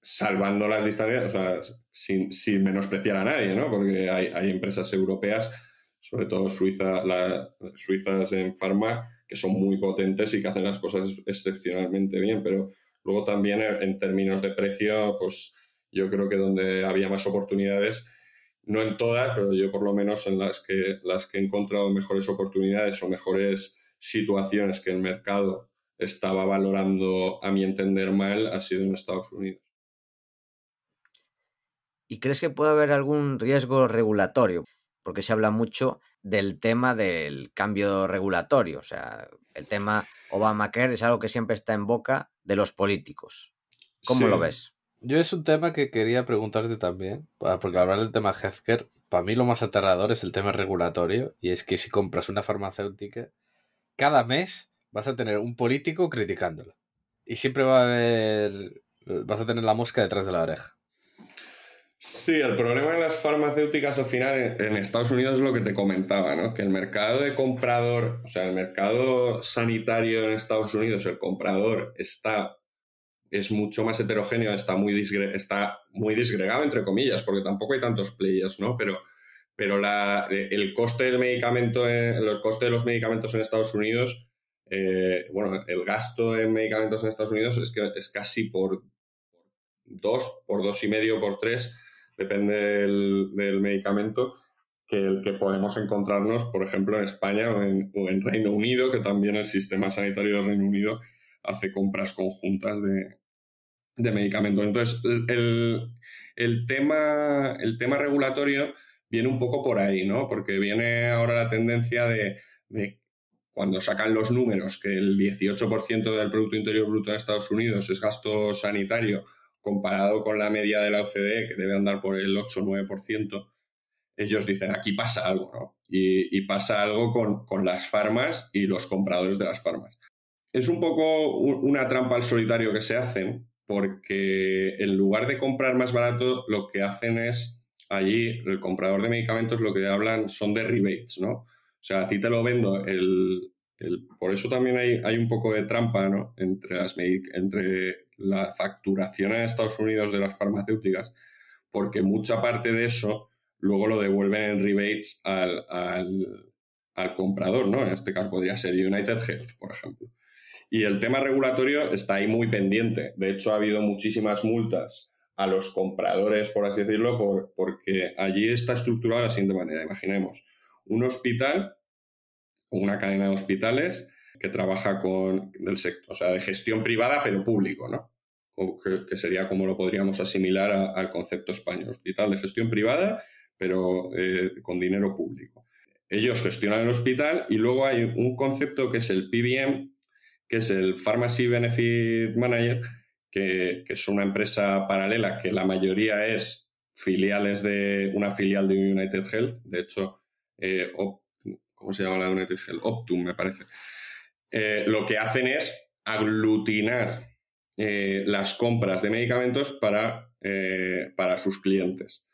salvando las distancias, o sea, sin, menospreciar a nadie, ¿no? Porque hay, empresas europeas sobre todo Suiza, la, suizas en farma, que son muy potentes y que hacen las cosas excepcionalmente bien, pero luego también en términos de precio, pues yo creo que donde había más oportunidades, no en todas, pero yo por lo menos en las que, las que he encontrado mejores oportunidades o mejores situaciones que el mercado estaba valorando, a mi entender mal, ha sido en Estados Unidos. ¿Y crees que puede haber algún riesgo regulatorio? porque se habla mucho del tema del cambio regulatorio. O sea, el tema Obamacare es algo que siempre está en boca de los políticos. ¿Cómo lo ves? Yo es un tema que quería preguntarte también, porque hablar del tema healthcare, para mí lo más aterrador es el tema regulatorio, y es que si compras una farmacéutica, cada mes vas a tener un político criticándolo. Y siempre va a haber, vas a tener la mosca detrás de la oreja. Sí, el problema de las farmacéuticas al final en, Estados Unidos es lo que te comentaba, ¿no? Que el mercado de comprador, o sea, el mercado sanitario en Estados Unidos, el comprador está es mucho más heterogéneo, está muy, está muy disgregado, entre comillas, porque tampoco hay tantos players, ¿no? Pero, pero la, el coste del medicamento, de los medicamentos en Estados Unidos, eh, bueno, el gasto en medicamentos en Estados Unidos es que es casi por dos, por dos y medio, por tres depende del, medicamento, que el que podemos encontrarnos, por ejemplo, en España o en, Reino Unido, que también el sistema sanitario del Reino Unido hace compras conjuntas de, medicamentos. Entonces, el, tema, el tema regulatorio viene un poco por ahí, ¿no? Porque viene ahora la tendencia de, de cuando sacan los números que el 18% del Producto Interior Bruto de Estados Unidos es gasto sanitario comparado con la media de la OCDE, que debe andar por el 8 o 9%, ellos dicen, aquí pasa algo, ¿no? Y, pasa algo con, las farmas y los compradores de las farmas. Es un poco una trampa al solitario que se hacen, porque en lugar de comprar más barato, lo que hacen es, allí, el comprador de medicamentos lo que hablan son de rebates, ¿no? O sea, a ti te lo vendo el... por eso también hay, hay, un poco de trampa, ¿no? Entre, las, entre la facturación en Estados Unidos de las farmacéuticas, porque mucha parte de eso luego lo devuelven en rebates al, al, comprador, ¿no? En este caso podría ser United Health, por ejemplo. Y el tema regulatorio está ahí muy pendiente. De hecho, ha habido muchísimas multas a los compradores, por así decirlo, por, porque allí está estructurado de la siguiente manera. Imaginemos un hospital, una cadena de hospitales que trabaja con del sector, o sea, de gestión privada pero público, ¿no? que, sería como lo podríamos asimilar al concepto español, hospital de gestión privada, pero eh, con dinero público. Ellos gestionan el hospital y luego hay un concepto que es el PBM, que es el Pharmacy Benefit Manager, que, es una empresa paralela que la mayoría es filiales de una filial de United Health. De hecho, eh, ¿cómo se llama la United Health? Optum, me parece. Eh, lo que hacen es aglutinar eh, las compras de medicamentos para, para sus clientes.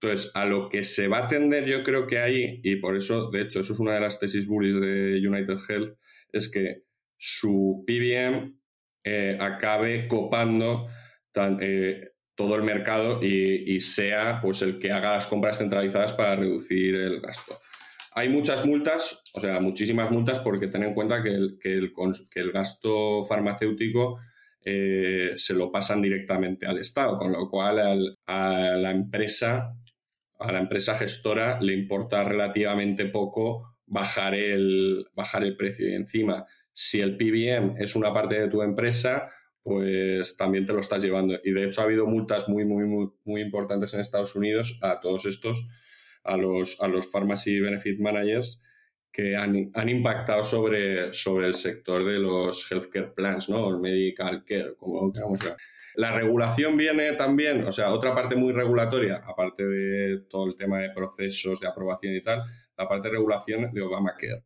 Entonces, a lo que se va a atender yo creo que hay, y por eso, de hecho, eso es una de las tesis bullies de United Health, es que su PBM eh, acabe copando eh, todo el mercado y, sea pues el que haga las compras centralizadas para reducir el gasto. Hay muchas multas, o sea, muchísimas multas porque ten en cuenta que el, que el, gasto farmacéutico eh, se lo pasan directamente al Estado, con lo cual a la empresa a la empresa gestora le importa relativamente poco bajar el, bajar el precio. Y encima, si el PBM es una parte de tu empresa, pues también te lo estás llevando. Y de hecho ha habido multas muy, muy, muy, muy importantes en Estados Unidos a todos estos, a los, a los Pharmacy Benefit Managers, que han, han impactado sobre, sobre el sector de los healthcare plans, ¿no? El medical care, como queramos la regulación viene también, o sea, otra parte muy regulatoria, aparte de todo el tema de procesos de aprobación y tal, la parte de regulación de Obamacare.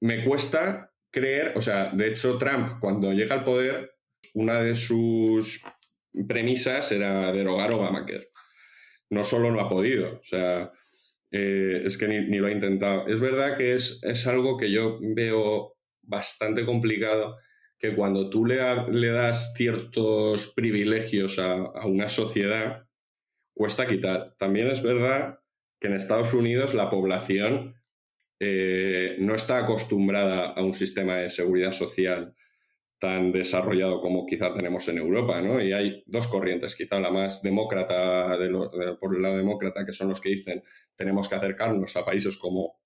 Me cuesta creer, o sea, de hecho Trump cuando llega al poder, una de sus premisas era derogar Obamacare. No solo no ha podido, o sea, eh, es que ni, ni, lo ha intentado. Es verdad que es, es algo que yo veo bastante complicado que cuando tú le, le das ciertos privilegios a, una sociedad, cuesta quitar. También es verdad que en Estados Unidos la población eh, no está acostumbrada a un sistema de seguridad social tan desarrollado como quizá tenemos en Europa, ¿no? Y hay dos corrientes, quizá la más demócrata, por el lado demócrata, que son los que dicen tenemos que acercarnos a países como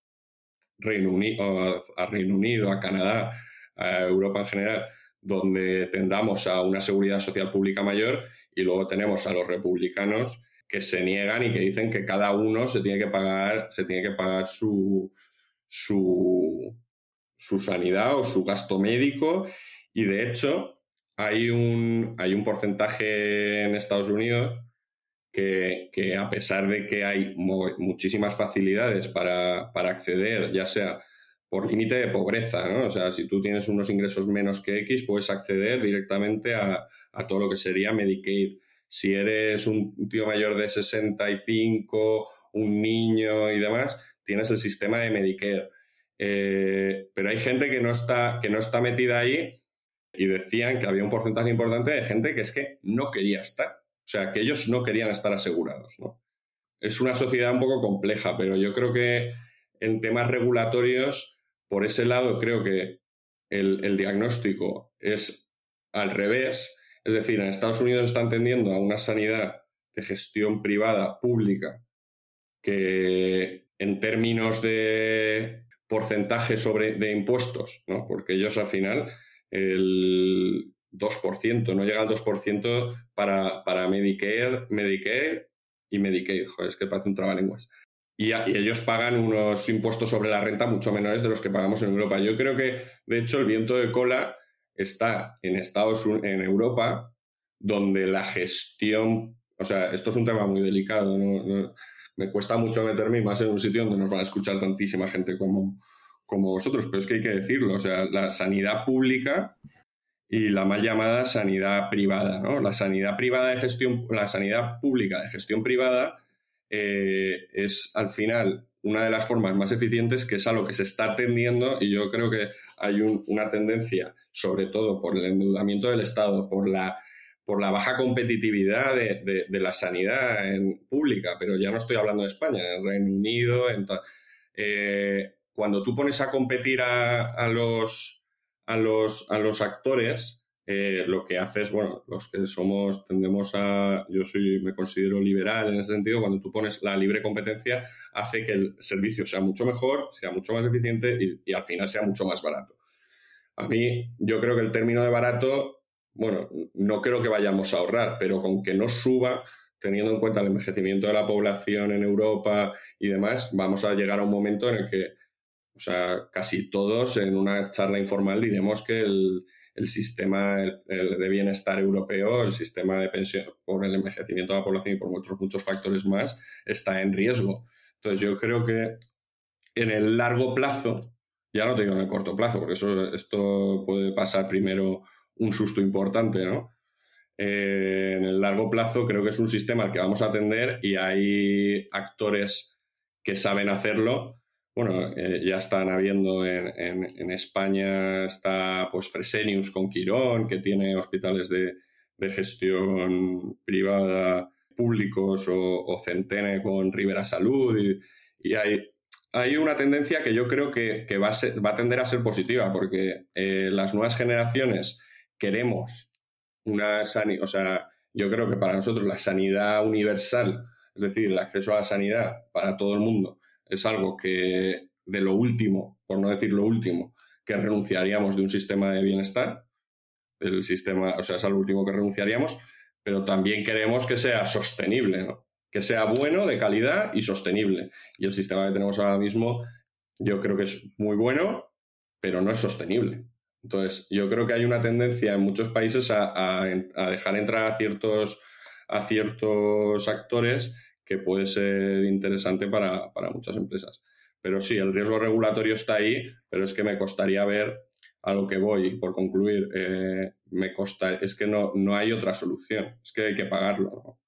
Reino Unido, a Reino Unido, a Canadá, a Europa en general, donde tendamos a una seguridad social pública mayor y luego tenemos a los republicanos que se niegan y que dicen que cada uno se tiene que pagar, se tiene que pagar su, su, su sanidad o su gasto médico y de hecho hay un, hay un porcentaje en Estados Unidos que, que, a pesar de que hay muchísimas facilidades para, para acceder, ya sea por límite de pobreza, ¿no? O sea, si tú tienes unos ingresos menos que X, puedes acceder directamente a, todo lo que sería Medicaid. Si eres un tío mayor de 65, un niño y demás, tienes el sistema de Medicare. Eh, pero hay gente que no, está, que no está metida ahí y decían que había un porcentaje importante de gente que es que no quería estar. O sea, que ellos no querían estar asegurados. Es una sociedad un poco compleja, pero yo creo que en temas regulatorios por ese lado, creo que el, diagnóstico es al revés. Es decir, en Estados Unidos están tendiendo a una sanidad de gestión privada pública que en términos de porcentaje sobre, de impuestos, ¿no? porque ellos al final el 2%, no llega al 2% para, para Medicare, Medicare y Medicaid. Joder, es que parece un trabalenguas y, ellos pagan unos impuestos sobre la renta mucho menores de los que pagamos en Europa. Yo creo que, de hecho, el viento de cola está en Estados en Europa, donde la gestión, o sea, esto es un tema muy delicado, me cuesta mucho meterme más en un sitio donde nos van a escuchar tantísima gente como, como vosotros, pero es que hay que decirlo, o sea, la sanidad pública y la mal llamada sanidad privada, ¿no? La sanidad privada de gestión, la sanidad pública de gestión privada eh, es al final una de las formas más eficientes que es a lo que se está atendiendo y yo creo que hay una tendencia, sobre todo por el endeudamiento del Estado, por la, por la baja competitividad de, la sanidad en, pública, pero ya no estoy hablando de España, en Reino Unido, eh, cuando tú pones a competir a, los, a, los, a los actores, eh, lo que hace es, bueno, los que somos, tendemos a, yo soy, me considero liberal en ese sentido, cuando tú pones la libre competencia, hace que el servicio sea mucho mejor, sea mucho más eficiente y, al final sea mucho más barato. A mí, yo creo que el término de barato, bueno, no creo que vayamos a ahorrar, pero con que no suba, teniendo en cuenta el envejecimiento de la población en Europa y demás, vamos a llegar a un momento en el que O sea, casi todos en una charla informal diremos que el, sistema de bienestar europeo, el sistema de pensión, por el envejecimiento de la población y por otros muchos factores más, está en riesgo. Entonces yo creo que en el largo plazo, ya no te digo en el corto plazo, porque eso, esto puede pasar primero un susto importante, ¿no? Eh, en el largo plazo creo que es un sistema al que vamos a atender y hay actores que saben hacerlo. Bueno, eh, ya están habiendo en, España, está pues Fresenius con Quirón, que tiene hospitales de, gestión privada públicos o, Centene con Rivera Salud y, hay, hay, una tendencia que yo creo que, va, a va, a tender a ser positiva porque eh, las nuevas generaciones queremos una sanidad, o sea, yo creo que para nosotros la sanidad universal, es decir, el acceso a la sanidad para todo el mundo, es algo que de lo último, por no decir lo último, que renunciaríamos de un sistema de bienestar, el sistema, o sea, es al último que renunciaríamos, pero también queremos que sea sostenible, ¿no? que sea bueno, de calidad y sostenible. Y el sistema que tenemos ahora mismo, yo creo que es muy bueno, pero no es sostenible. Entonces, yo creo que hay una tendencia en muchos países a, dejar entrar a ciertos, a ciertos actores que puede ser interesante para, muchas empresas. Pero sí, el riesgo regulatorio está ahí, pero es que me costaría ver a lo que voy. Por concluir, eh, me costa, es que no, no hay otra solución, es que hay que pagarlo.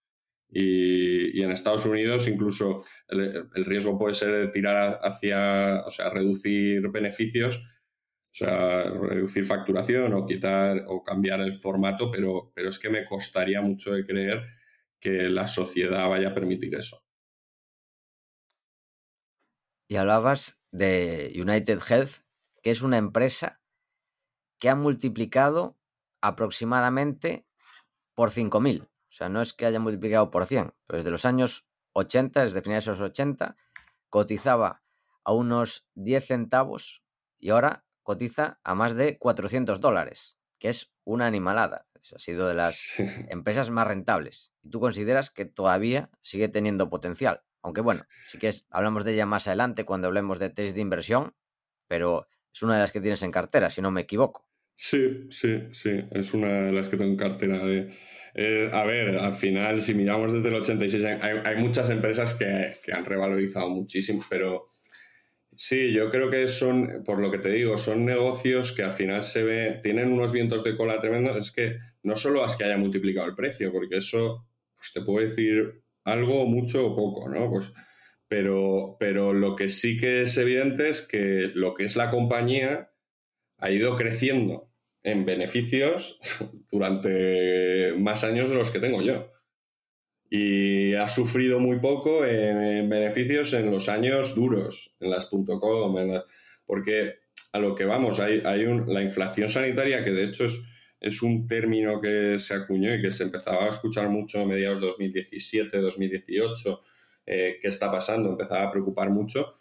Y, en Estados Unidos incluso el, el, riesgo puede ser tirar hacia, o sea, reducir beneficios sea, reducir facturación o quitar o cambiar el formato, pero, pero es que me costaría mucho de creer que la sociedad vaya a permitir eso. Y hablabas de United Health, que es una empresa que ha multiplicado aproximadamente por 5.000. O sea, no es que haya multiplicado por 100, pero desde los años 80, desde finales de los 80, cotizaba a unos 10 centavos y ahora cotiza a más de 400 dólares, que es una animalada. Ha sido de las empresas más rentables. Y tú consideras que todavía sigue teniendo potencial. Aunque bueno, sí que es, hablamos de ella más adelante cuando hablemos de test de inversión, pero es una de las que tienes en cartera, si no me equivoco. Sí, sí, sí, es una de las que tengo en cartera. De, eh, a ver, al final, si miramos desde el 86, hay, muchas empresas que, que, han revalorizado muchísimo, pero Sí, yo creo que son, por lo que te digo, son negocios que al final se ve, tienen unos vientos de cola tremendos. Es que no solo es que haya multiplicado el precio, porque eso pues, te puede decir algo, mucho o poco, ¿no? Pues, pero, pero lo que sí que es evidente es que lo que es la compañía ha ido creciendo en beneficios durante más años de los que tengo yo y ha sufrido muy poco en, beneficios en los años duros, en las .com, porque a lo que vamos, hay, hay la inflación sanitaria, que de hecho es, es, un término que se acuñó y que se empezaba a escuchar mucho a mediados de 2017, 2018, eh, qué está pasando, empezaba a preocupar mucho,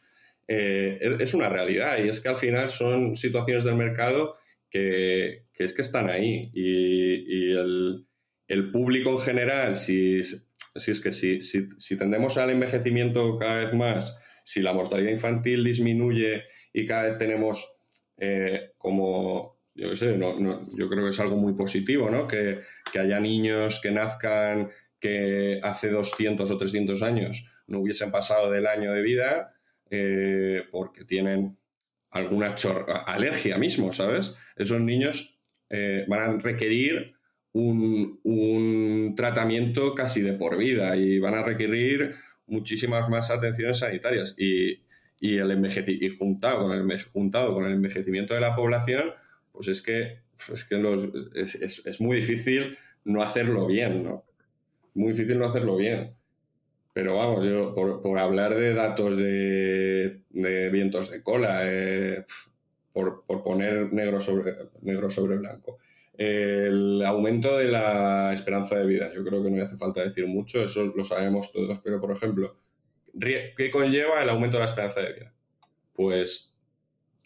eh, es una realidad y es que al final son situaciones del mercado que, que es que están ahí y, y el, el público en general, si si es que si, si, tendemos al envejecimiento cada vez más, si la mortalidad infantil disminuye y cada vez tenemos eh, como, yo sé, yo creo que es algo muy positivo, ¿no? Que, haya niños que nazcan que hace 200 o 300 años no hubiesen pasado del año de vida eh, porque tienen alguna alergia mismo, ¿sabes? Esos niños eh, van a requerir un, tratamiento casi de por vida y van a requerir muchísimas más atenciones sanitarias y, el y juntado con el, juntado con el envejecimiento de la población, pues es que, es, que es, muy difícil no hacerlo bien, ¿no? Muy difícil no hacerlo bien. Pero vamos, yo por, hablar de datos de, vientos de cola, eh, por, por, poner negro sobre, negro sobre blanco el aumento de la esperanza de vida. Yo creo que no hace falta decir mucho, eso lo sabemos todos, pero por ejemplo, ¿qué conlleva el aumento de la esperanza de vida? Pues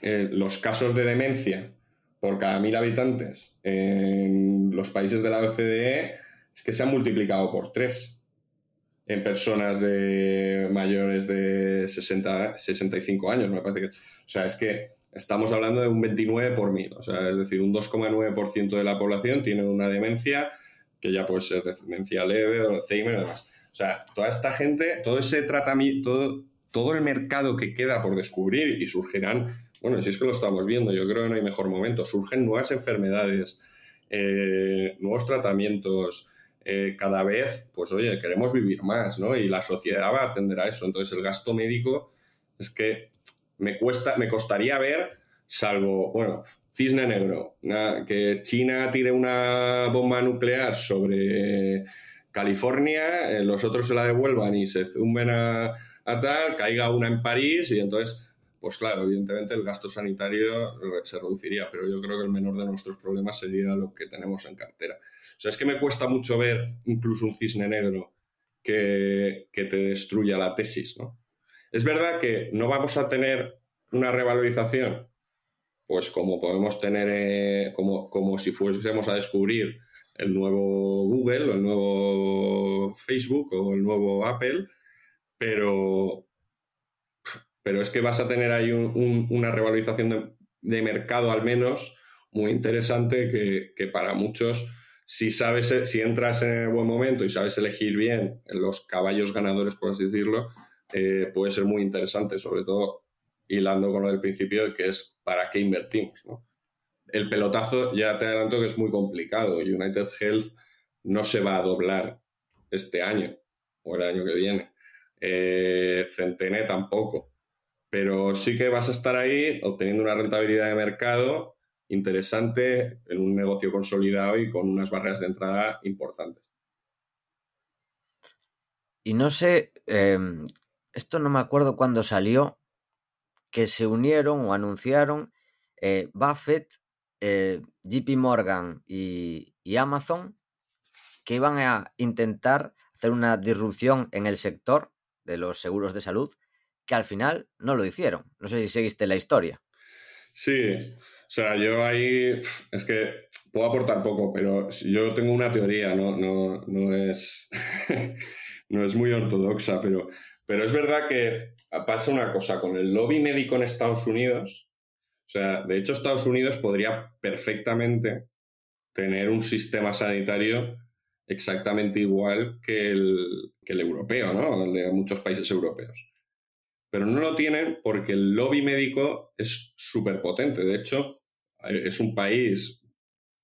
eh, los casos de demencia por cada mil habitantes en los países de la OCDE es que se han multiplicado por tres. en personas de mayores de 60, 65 años, me parece que. O sea, es que estamos hablando de un 29 por mil, o sea, es decir, un 2,9% de la población tiene una demencia que ya puede ser demencia leve o Alzheimer y demás. O sea, toda esta gente, todo ese tratamiento, todo, todo el mercado que queda por descubrir y surgirán, bueno, si es que lo estamos viendo, yo creo que no hay mejor momento, surgen nuevas enfermedades, eh, nuevos tratamientos, eh, cada vez, pues oye, queremos vivir más, ¿no? Y la sociedad va a atender a eso. Entonces el gasto médico es que me cuesta, me costaría ver, salvo, bueno, cisne negro, que China tire una bomba nuclear sobre California, eh, los otros se la devuelvan y se zumben a, tal, caiga una en París y entonces, pues claro, evidentemente el gasto sanitario se reduciría, pero yo creo que el menor de nuestros problemas sería lo que tenemos en cartera. O sea, es que me cuesta mucho ver incluso un cisne negro que, que te destruya la tesis, ¿no? Es verdad que no vamos a tener una revalorización, pues como podemos tener, eh, como, como si fuésemos a descubrir el nuevo Google o el nuevo Facebook o el nuevo Apple, pero, pero es que vas a tener ahí una revalorización de, mercado al menos muy interesante que, para muchos, si sabes, si entras en el buen momento y sabes elegir bien los caballos ganadores, por así decirlo, eh, puede ser muy interesante, sobre todo hilando con lo del principio, que es para qué invertimos. El pelotazo, ya te adelanto que es muy complicado. United Health no se va a doblar este año o el año que viene. Eh, Centene tampoco. Pero sí que vas a estar ahí obteniendo una rentabilidad de mercado interesante en un negocio consolidado y con unas barreras de entrada importantes. Y no sé, em, esto no me acuerdo cuándo salió, que se unieron o anunciaron eh, Buffett, eh, JP Morgan y, Amazon que iban a intentar hacer una disrupción en el sector de los seguros de salud, que al final no lo hicieron. No sé si seguiste la historia. Sí, o sea, yo ahí es que puedo aportar poco, pero yo tengo una teoría, no, no, no es, no es muy ortodoxa, pero pero es verdad que pasa una cosa con el lobby médico en Estados Unidos. O sea, de hecho, Estados Unidos podría perfectamente tener un sistema sanitario exactamente igual que el, que el europeo, ¿no? El de muchos países europeos. Pero no lo tienen porque el lobby médico es súper potente. De hecho, es un país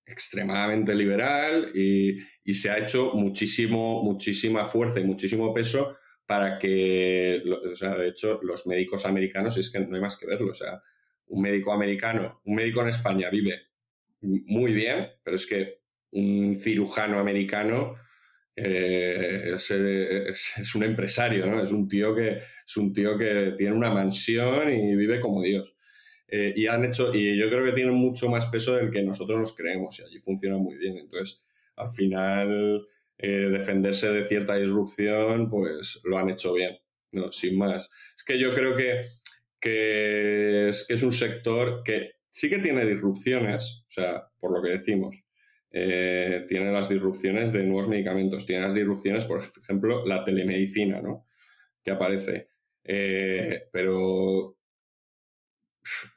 extremadamente liberal y, y, se ha hecho muchísimo, muchísima fuerza y muchísimo peso para que, o sea, de hecho, los médicos americanos es que no hay más que verlo. O sea, un médico americano, un médico en España vive muy bien, pero es que un cirujano americano eh, es, un empresario, ¿no? Es un tío que es un tío que tiene una mansión y vive como Dios. Eh, y han hecho, y yo creo que tienen mucho más peso del que nosotros nos creemos, y allí funciona muy bien. Entonces, al final eh, defenderse de cierta disrupción, pues lo han hecho bien, ¿no? Sin más. Es que yo creo que, que, es, que es un sector que sí que tiene disrupciones, o sea, por lo que decimos, eh, tiene las disrupciones de nuevos medicamentos, tiene las disrupciones, por ejemplo, la telemedicina, ¿no? Que aparece. Eh, pero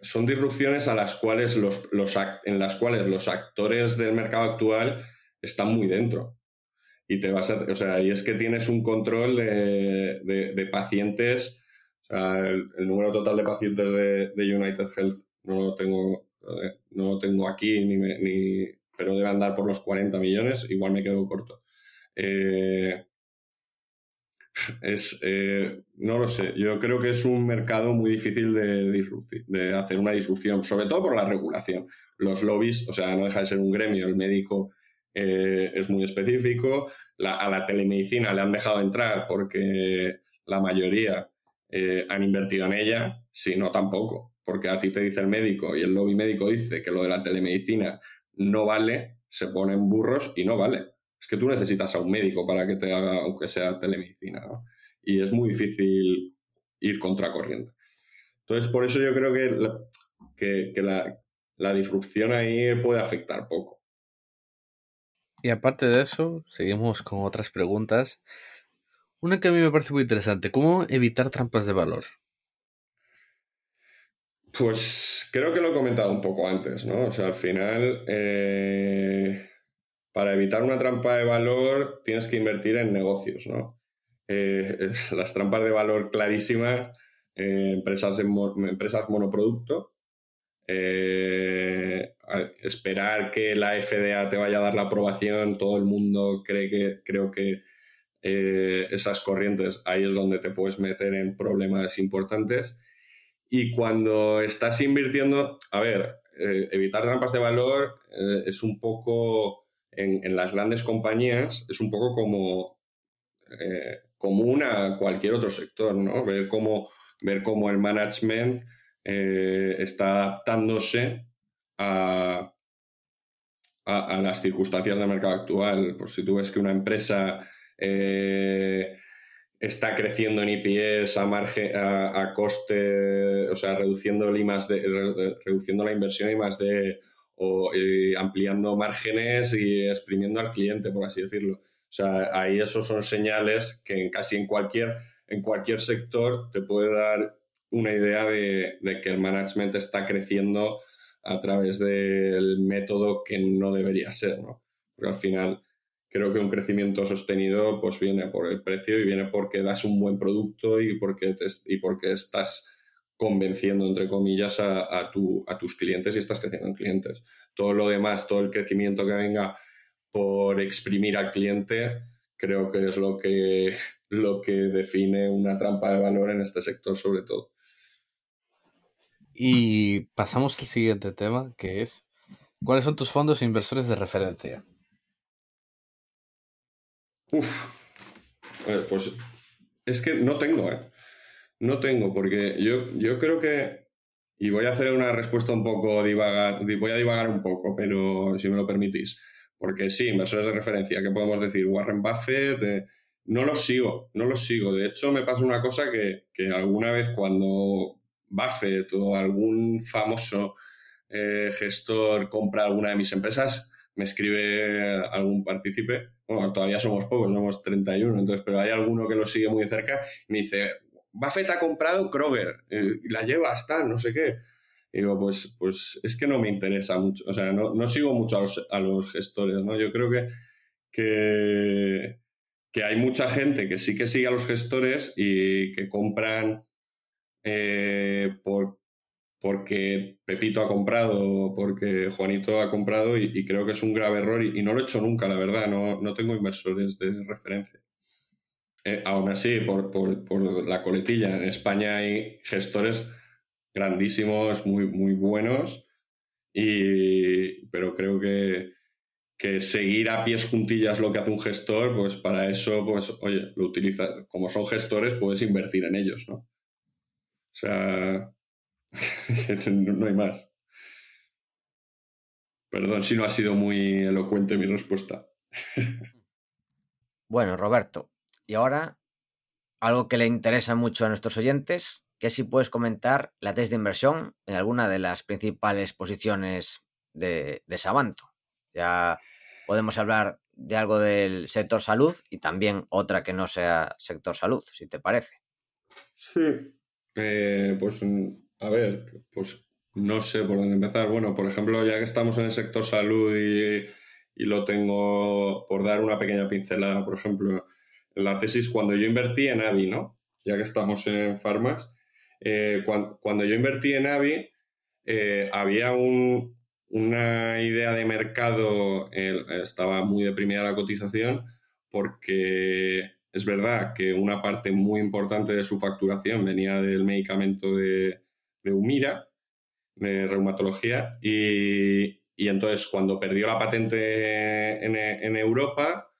son disrupciones a las cuales los, los, en las cuales los actores del mercado actual están muy dentro y te vas a, o sea, y es que tienes un control de, de, pacientes, o sea, el, número total de pacientes de, de, United Health no lo tengo, eh, no lo tengo aquí, ni, ni, pero debe andar por los 40 millones, igual me quedo corto. Eh, es, eh, no lo sé, yo creo que es un mercado muy difícil de, de hacer una disrupción, sobre todo por la regulación. Los lobbies, o sea, no deja de ser un gremio, el médico eh, es muy específico. a la telemedicina le han dejado entrar porque la mayoría eh, han invertido en ella, si no tampoco, porque a ti te dice el médico y el lobby médico dice que lo de la telemedicina no vale, se ponen burros y no vale. Es que tú necesitas a un médico para que te haga, aunque sea telemedicina, Y es muy difícil ir contracorriente. Entonces, por eso yo creo que, que, la disrupción ahí puede afectar poco. Y aparte de eso, seguimos con otras preguntas. Una que a mí me parece muy interesante, ¿cómo evitar trampas de valor? Pues creo que lo he comentado un poco antes, ¿no? O sea, al final, eh, para evitar una trampa de valor tienes que invertir en negocios, ¿no? Eh, las trampas de valor clarísimas, eh, empresas, empresas monoproducto, esperar que la FDA te vaya a dar la aprobación, todo el mundo cree que, creo que esas corrientes, ahí es donde te puedes meter en problemas importantes y cuando estás invirtiendo, a ver, eh, evitar trampas de valor eh, es un poco, en, las grandes compañías, es un poco como eh, común a cualquier otro sector, ¿no? Ver cómo, ver cómo el management está adaptándose a, a, las circunstancias del mercado actual. Por si tú ves que una empresa está creciendo en IPS a, margen, a, coste, o sea, reduciendo, de, reduciendo la inversión y más de o ampliando márgenes y exprimiendo al cliente, por así decirlo. O sea, ahí esos son señales que casi en cualquier, en cualquier sector te puede dar una idea de, que el management está creciendo a través del método que no debería ser, ¿no? Porque al final creo que un crecimiento sostenido pues viene por el precio y viene porque das un buen producto y porque, y porque estás convenciendo, entre comillas, a, a, tus clientes y estás creciendo en clientes. Todo lo demás, todo el crecimiento que venga por exprimir al cliente, creo que es lo que, lo que define una trampa de valor en este sector sobre todo. Y pasamos al siguiente tema, que es, ¿cuáles son tus fondos e inversores de referencia? Uf, pues es que no tengo, ¿eh? No tengo, porque yo, yo creo que, y voy a hacer una respuesta un poco divagar, voy a divagar un poco, pero si me lo permitís, porque sí, inversores de referencia, ¿qué podemos decir? Warren Buffett, no los sigo, no los sigo. De hecho, me pasa una cosa que, alguna vez cuando Buffett o algún famoso eh, gestor compra alguna de mis empresas, me escribe algún partícipe bueno, todavía somos pocos, somos 31, entonces, pero hay alguno que lo sigue muy cerca y me dice, Buffett ha comprado Kroger, y la lleva hasta no sé qué. Y digo, pues, pues es que no me interesa mucho, o sea, no, sigo mucho a los, a los, gestores, ¿no? Yo creo que, que, que, hay mucha gente que sí que sigue a los gestores y que compran eh, por, porque Pepito ha comprado, porque Juanito ha comprado y, creo que es un grave error y, no lo he hecho nunca, la verdad, no, no tengo inversores de referencia. Eh, aún así, por, por, la coletilla, en España hay gestores grandísimos, muy, muy buenos, y, pero creo que, que seguir a pies juntillas lo que hace un gestor, pues para eso, pues oye, lo utiliza, como son gestores, puedes invertir en ellos, ¿no? O sea, no hay más. Perdón si no ha sido muy elocuente mi respuesta. bueno, Roberto, y ahora algo que le interesa mucho a nuestros oyentes, que si puedes comentar la test de inversión en alguna de las principales posiciones de, de Sabanto. Ya podemos hablar de algo del sector salud y también otra que no sea sector salud, si te parece. Sí, eh, pues a ver, pues no sé por dónde empezar. Bueno, por ejemplo, ya que estamos en el sector salud y, lo tengo por dar una pequeña pincelada, por ejemplo, la tesis cuando yo invertí en Avi, ¿no? Ya que estamos en farmas, eh, cuando, yo invertí en Avi, eh, había una idea de mercado, estaba muy deprimida la cotización, porque es verdad que una parte muy importante de su facturación venía del medicamento de, Humira, de reumatología, y, entonces cuando perdió la patente en, Europa,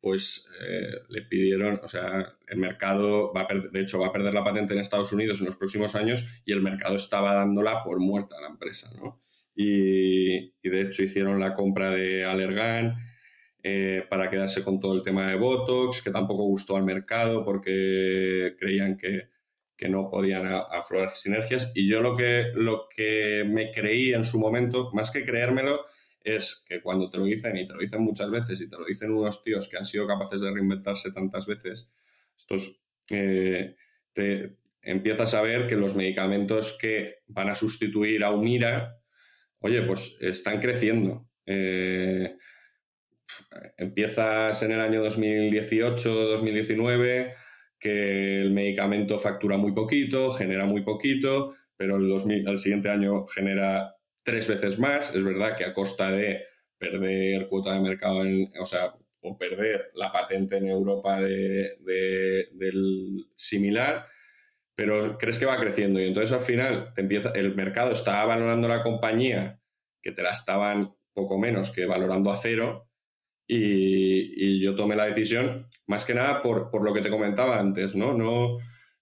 pues eh, le pidieron, o sea, el mercado, va a de hecho va a perder la patente en Estados Unidos en los próximos años y el mercado estaba dándola por muerta a la empresa, ¿no? Y, de hecho hicieron la compra de Allergan eh, para quedarse con todo el tema de Botox, que tampoco gustó al mercado porque creían que que no podían aflorar sinergias. Y yo lo que, lo que me creí en su momento, más que creérmelo, es que cuando te lo dicen, y te lo dicen muchas veces, y te lo dicen unos tíos que han sido capaces de reinventarse tantas veces, Estos, eh, te, empiezas a ver que los medicamentos que van a sustituir a Humira, oye, pues están creciendo. Eh, empiezas en el año 2018-2019 que el medicamento factura muy poquito, genera muy poquito, pero el, el siguiente año genera tres veces más. Es verdad que a costa de perder cuota de mercado, o sea, o perder la patente en Europa de, del similar, pero crees que va creciendo y entonces al final te empieza, el mercado está valorando la compañía que te la estaban poco menos que valorando a cero y, yo tomé la decisión más que nada por, por, lo que te comentaba antes, ¿no? No,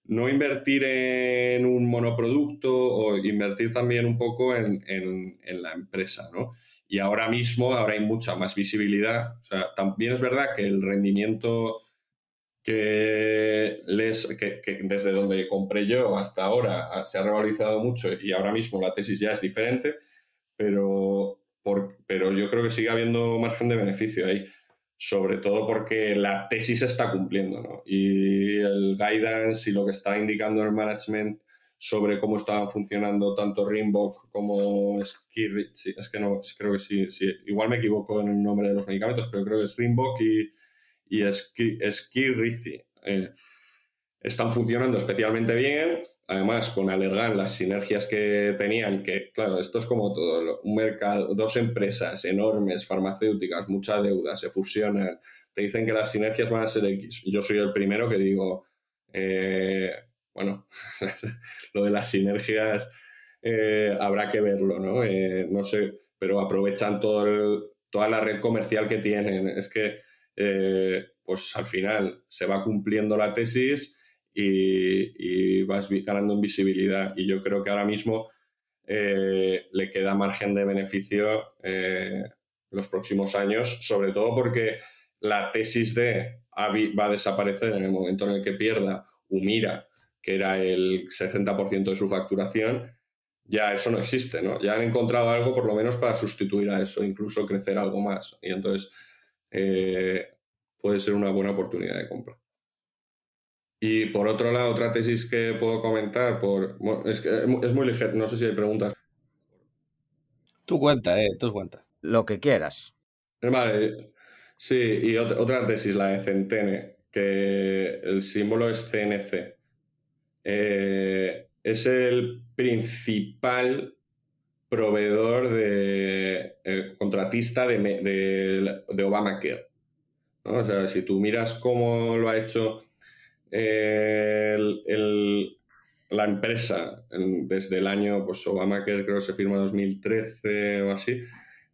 no invertir en un monoproducto o invertir también un poco en, en, la empresa, ¿no? Y ahora mismo, ahora hay mucha más visibilidad. O sea, también es verdad que el rendimiento que, les, que, que desde donde compré yo hasta ahora se ha revalorizado mucho y ahora mismo la tesis ya es diferente, pero, pero yo creo que sigue habiendo margen de beneficio ahí sobre todo porque la tesis está cumpliendo, ¿no? Y el guidance y lo que está indicando el management sobre cómo estaban funcionando tanto Rimbock como Ski, es que no, creo que sí, sí, igual me equivoco en el nombre de los medicamentos, pero creo que es Rimbock y, y eh, están funcionando especialmente bien además con Allergan las sinergias que tenían, que claro, esto es como todo, un mercado, dos empresas enormes, farmacéuticas, mucha deuda, se fusionan, te dicen que las sinergias van a ser X. Yo soy el primero que digo, eh, bueno, lo de las sinergias eh, habrá que verlo, ¿no? Eh, no sé, pero aprovechan todo toda la red comercial que tienen. Es que, pues al final se va cumpliendo la tesis y, vas ganando en visibilidad. Y yo creo que ahora mismo eh, le queda margen de beneficio eh, los próximos años, sobre todo porque la tesis de Avi va a desaparecer en el momento en el que pierda Humira, que era el 60% de su facturación, ya eso no existe, ¿no? Ya han encontrado algo por lo menos para sustituir a eso, incluso crecer algo más. Y entonces eh, puede ser una buena oportunidad de compra. Y por otro lado, otra tesis que puedo comentar, por, es, que es muy ligero, no sé si hay preguntas. Tú cuenta, eh, tú cuenta. Lo que quieras. Vale, sí, y otra, tesis, la de Centene, que el símbolo es CNC. Eh, es el principal proveedor de eh, contratista de, de, de Obamacare. ¿no? O sea, si tú miras cómo lo ha hecho la empresa, desde el año, pues Obamacare creo que se firma 2013 o así,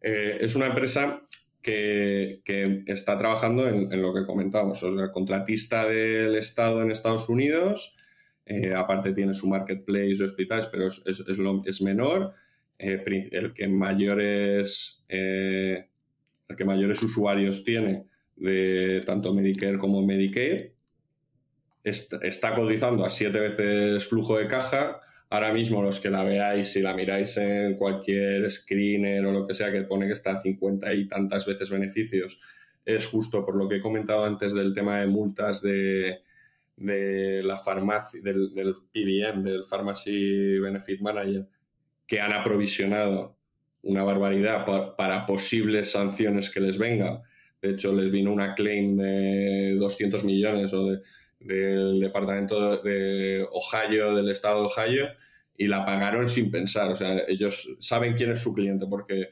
eh, es una empresa que, está trabajando en, lo que comentábamos, o sea, contratista del Estado en Estados Unidos, eh, aparte tiene su marketplace de hospitales, pero es, es, menor, eh, el, que mayores, el que mayores usuarios tiene de tanto Medicare como Medicaid, está cotizando a siete veces flujo de caja. Ahora mismo los que la veáis, si la miráis en cualquier screener o lo que sea que pone que está a 50 y tantas veces beneficios, es justo por lo que he comentado antes del tema de multas de, la farmacia, del, PBM, del Pharmacy Benefit Manager, que han aprovisionado una barbaridad para posibles sanciones que les venga. De hecho, les vino una claim de 200 millones o de del departamento de Ohio, del estado de Ohio, y la pagaron sin pensar. O sea, ellos saben quién es su cliente porque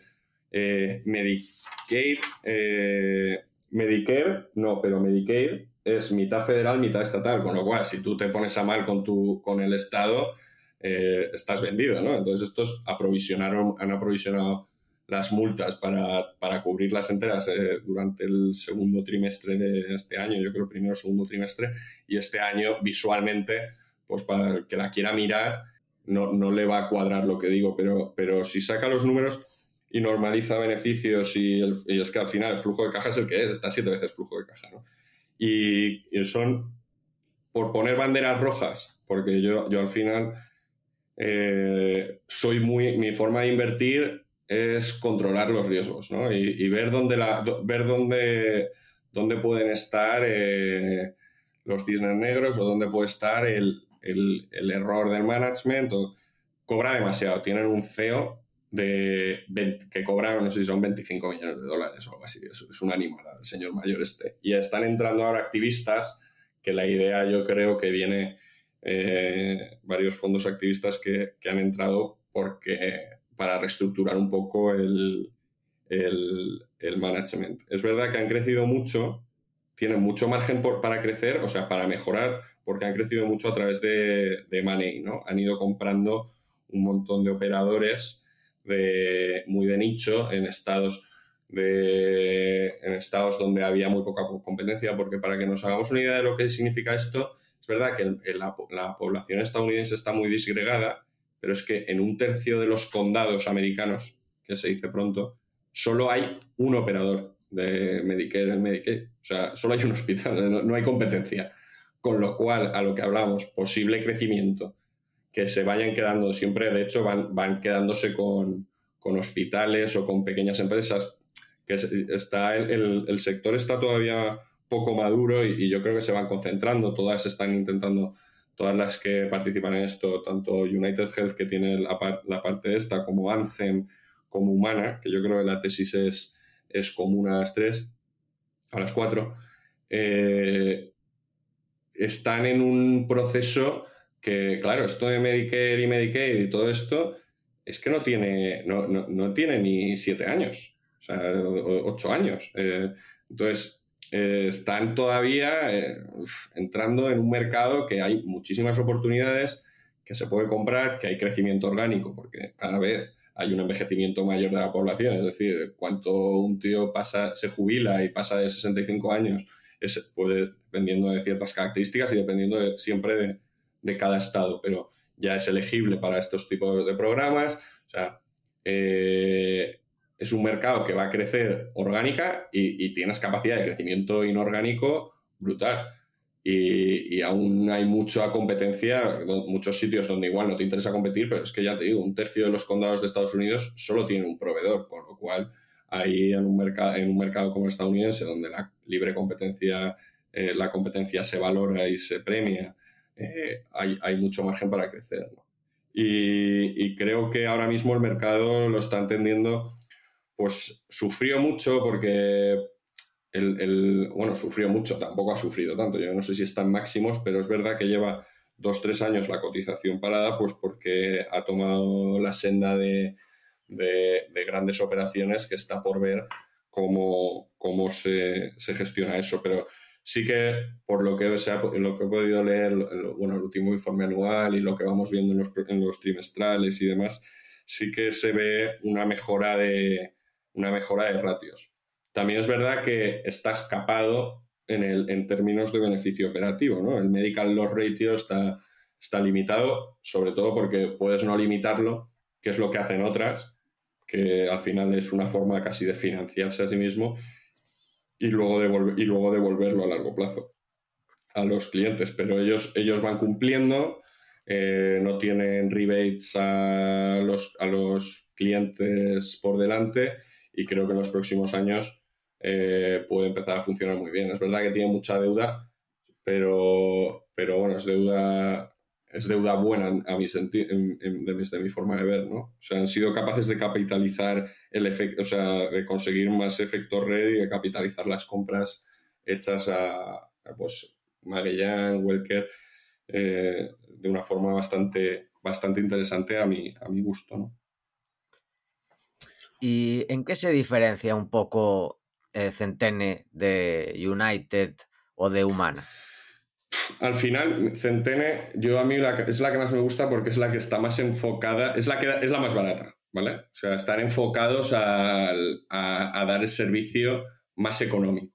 eh, Medicaid, eh, Medicare, no, pero Medicaid es mitad federal, mitad estatal, con lo cual si tú te pones a mal con, tu, con el Estado, eh, estás vendido, ¿no? Entonces estos aprovisionaron, han aprovisionado las multas para, para cubrirlas enteras eh, durante el segundo trimestre de este año, yo creo primero segundo trimestre, y este año visualmente, pues para el que la quiera mirar, no, no le va a cuadrar lo que digo, pero, pero si saca los números y normaliza beneficios y, es que al final el flujo de caja es el que es, está siete veces flujo de caja, ¿no? Y, son, por poner banderas rojas, porque yo, yo al final eh, soy muy, mi forma de invertir es controlar los riesgos ¿no? y, ver dónde, ver dónde, dónde pueden estar eh, los cisnes negros o dónde puede estar el, error del management. O, cobra demasiado. Tienen un CEO de que cobra, no sé si son 25 millones de dólares o algo así. Es, un animal el señor mayor este. Y están entrando ahora activistas que la idea yo creo que viene eh, varios fondos activistas que, han entrado porque para reestructurar un poco el, el, management. Es verdad que han crecido mucho, tienen mucho margen para crecer, o sea, para mejorar, porque han crecido mucho a través de, de money, ¿no? Han ido comprando un montón de operadores de, muy de nicho en estados de, en estados donde había muy poca competencia, porque para que nos hagamos una idea de lo que significa esto, es verdad que la, la, población estadounidense está muy disgregada, pero es que en un tercio de los condados americanos, que se dice pronto, solo hay un operador de Medicare en Medicaid. O sea, solo hay un hospital, no, hay competencia. Con lo cual, a lo que hablamos, posible crecimiento, que se vayan quedando siempre, de hecho, van, van quedándose con, hospitales o con pequeñas empresas, que está el, el, sector está todavía poco maduro y, yo creo que se van concentrando, todas están intentando, todas las que participan en esto, tanto United Health que tiene la, la parte esta, como Anthem, como humana, que yo creo que la tesis es, es común a las tres, a las cuatro, eh, están en un proceso que, claro, esto de Medicare y Medicaid y todo esto, es que no tiene, no, tiene ni siete años, o sea, ocho años. Eh, entonces, eh, están todavía entrando en un mercado que hay muchísimas oportunidades, que se puede comprar, que hay crecimiento orgánico, porque cada vez hay un envejecimiento mayor de la población, es decir, cuanto un tío pasa, se jubila y pasa de 65 años, es, puede, dependiendo de ciertas características y dependiendo siempre de, cada estado, pero ya es elegible para estos tipos de programas. O sea, eh, es un mercado que va a crecer orgánica y, y tienes capacidad de crecimiento inorgánico brutal y, aún hay mucha competencia, muchos sitios donde igual no te interesa competir, pero es que ya te digo, un tercio de los condados de Estados Unidos solo tiene un proveedor, con lo cual ahí en un, mercado, en un mercado como el estadounidense, donde la libre competencia, eh, la competencia se valora y se premia, eh, hay, hay, mucho margen para crecer. Y, y, creo que ahora mismo el mercado lo está entendiendo, pues sufrió mucho porque el, bueno, sufrió mucho, tampoco ha sufrido tanto, yo no sé si están máximos, pero es verdad que lleva dos, tres años la cotización parada, pues porque ha tomado la senda de, grandes operaciones que está por ver cómo, cómo se, gestiona eso, pero sí que por lo que, sea, lo que he podido leer, bueno, el último informe anual y lo que vamos viendo en los trimestrales y demás, sí que se ve una mejora de, una mejora de ratios. También es verdad que está escapado en, el, en términos de beneficio operativo. ¿no? El medical loss ratio está, está limitado, sobre todo porque puedes no limitarlo, que es lo que hacen otras, que al final es una forma casi de financiarse a sí mismo y luego, devolver, y luego devolverlo a largo plazo a los clientes. Pero ellos, ellos van cumpliendo, eh, no tienen rebates a los, a los clientes por delante y creo que en los próximos años eh, puede empezar a funcionar muy bien. Es verdad que tiene mucha deuda, pero, pero bueno, es deuda, es deuda buena a mi de, mi forma de ver, ¿no? O sea, han sido capaces de capitalizar el efecto, o sea, de conseguir más efecto red y de capitalizar las compras hechas a, pues, Magellan, Welker, eh, de una forma bastante, bastante interesante a mi, a mi gusto, ¿no? ¿Y en qué se diferencia un poco Centene de United o de Humana? Al final, Centene, yo a mí es la que más me gusta porque es la que está más enfocada, es la que es la más barata, ¿vale? O sea, están enfocados a, dar el servicio más económico.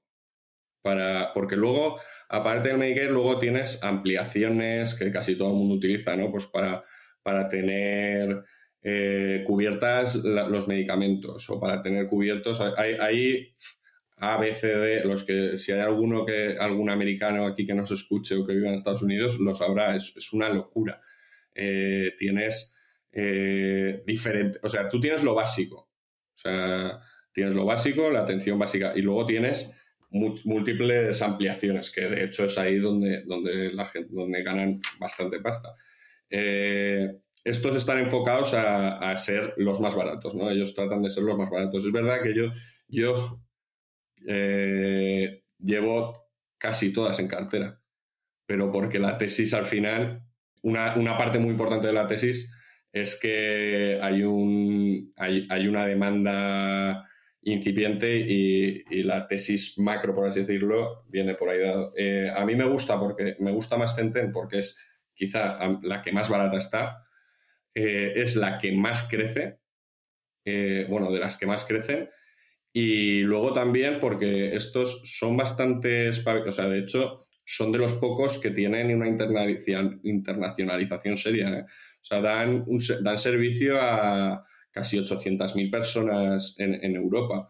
Para, porque luego, aparte del Medicare, luego tienes ampliaciones que casi todo el mundo utiliza, ¿no? Pues para, para tener eh, cubiertas los medicamentos o para tener cubiertos. Hay, hay los que, si hay alguno que, algún americano aquí que nos escuche o que viva en Estados Unidos, lo sabrá, es, una locura. Eh, tienes eh, diferente, o sea, tú tienes lo básico, o sea, tienes lo básico, la atención básica, y luego tienes múltiples ampliaciones, que de hecho es ahí donde, donde, la gente, donde ganan bastante pasta. Estos están enfocados a, ser los más baratos, ¿no? Ellos tratan de ser los más baratos. Es verdad que yo, yo eh, llevo casi todas en cartera, pero porque la tesis al final, una, una parte muy importante de la tesis es que hay, un, hay, hay una demanda incipiente y, la tesis macro, por así decirlo, viene por ahí dado. Eh, a mí me gusta porque me gusta más Tenten porque es quizá la que más barata está, eh, es la que más crece, eh, bueno, de las que más crecen, y luego también porque estos son bastante, o sea, de hecho, son de los pocos que tienen una internacionalización seria. O sea, dan, dan servicio a casi 800.000 personas en, Europa.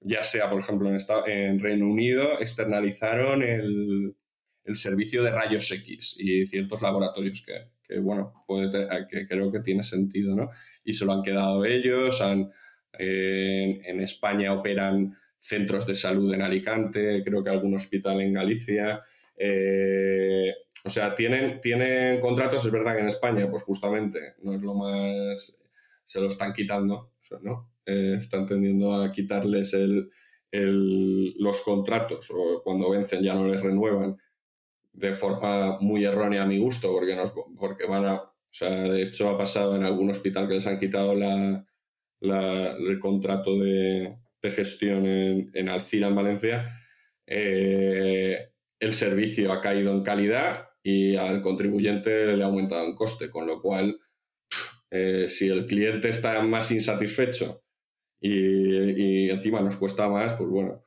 Ya sea, por ejemplo, en, en Reino Unido, externalizaron el, servicio de rayos X y ciertos laboratorios que, bueno, puede que creo que tiene sentido, ¿no? Y se lo han quedado ellos, han, en España operan centros de salud en Alicante, creo que algún hospital en Galicia. Eh, o sea, tienen, tienen contratos, es verdad que en España, pues justamente, no es lo más, se lo están quitando, ¿no? Eh, están tendiendo a quitarles el, los contratos o cuando vencen ya no les renuevan de forma muy errónea a mi gusto, porque, nos, porque van a, o sea, de hecho ha pasado en algún hospital que les han quitado la, el contrato de, gestión en, en Alcira, en Valencia, eh, el servicio ha caído en calidad y al contribuyente le ha aumentado en coste, con lo cual, eh, si el cliente está más insatisfecho y, encima nos cuesta más, pues bueno,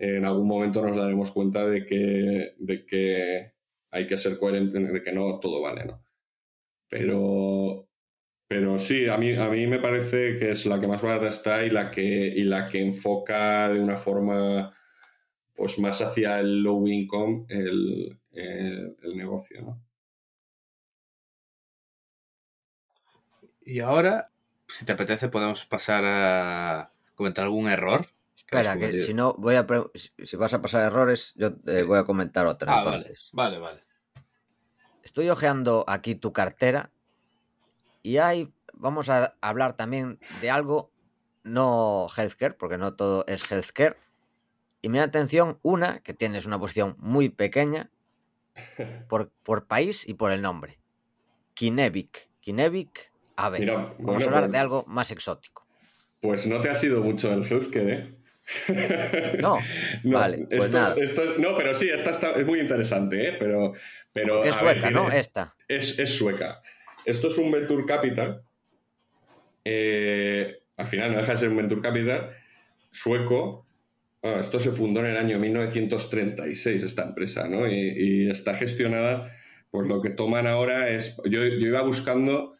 en algún momento nos daremos cuenta de que, de que hay que ser coherente, de que no todo vale, ¿no? Pero, pero sí, a mí, a mí me parece que es la que más barata está y la que, y la que enfoca de una forma pues más hacia el low income el, el, negocio, ¿no? Y ahora, si te apetece, podemos pasar a comentar algún error. Espera, que si no, voy a si vas a pasar errores, yo te voy a comentar otra. Ah, entonces. Vale, vale, Estoy hojeando aquí tu cartera y hay, vamos a hablar también de algo no healthcare, porque no todo es healthcare. Y me da atención una, que tienes una posición muy pequeña, por, por país y por el nombre. Kinevic. Kinevic, a ver, vamos a hablar de pues algo más exótico. Pues no te ha sido mucho el healthcare, ¿eh? No, vale. Pues no, pero sí, esta está, es muy interesante, ¿eh? Pero, pero, es sueca, ¿no? Esta. Es, es, sueca. Esto es un Venture Capital. Eh, al final no deja de ser un Venture Capital sueco esto se fundó en el año 1936, esta empresa, ¿no? Y, está gestionada, pues lo que toman ahora es, yo, iba buscando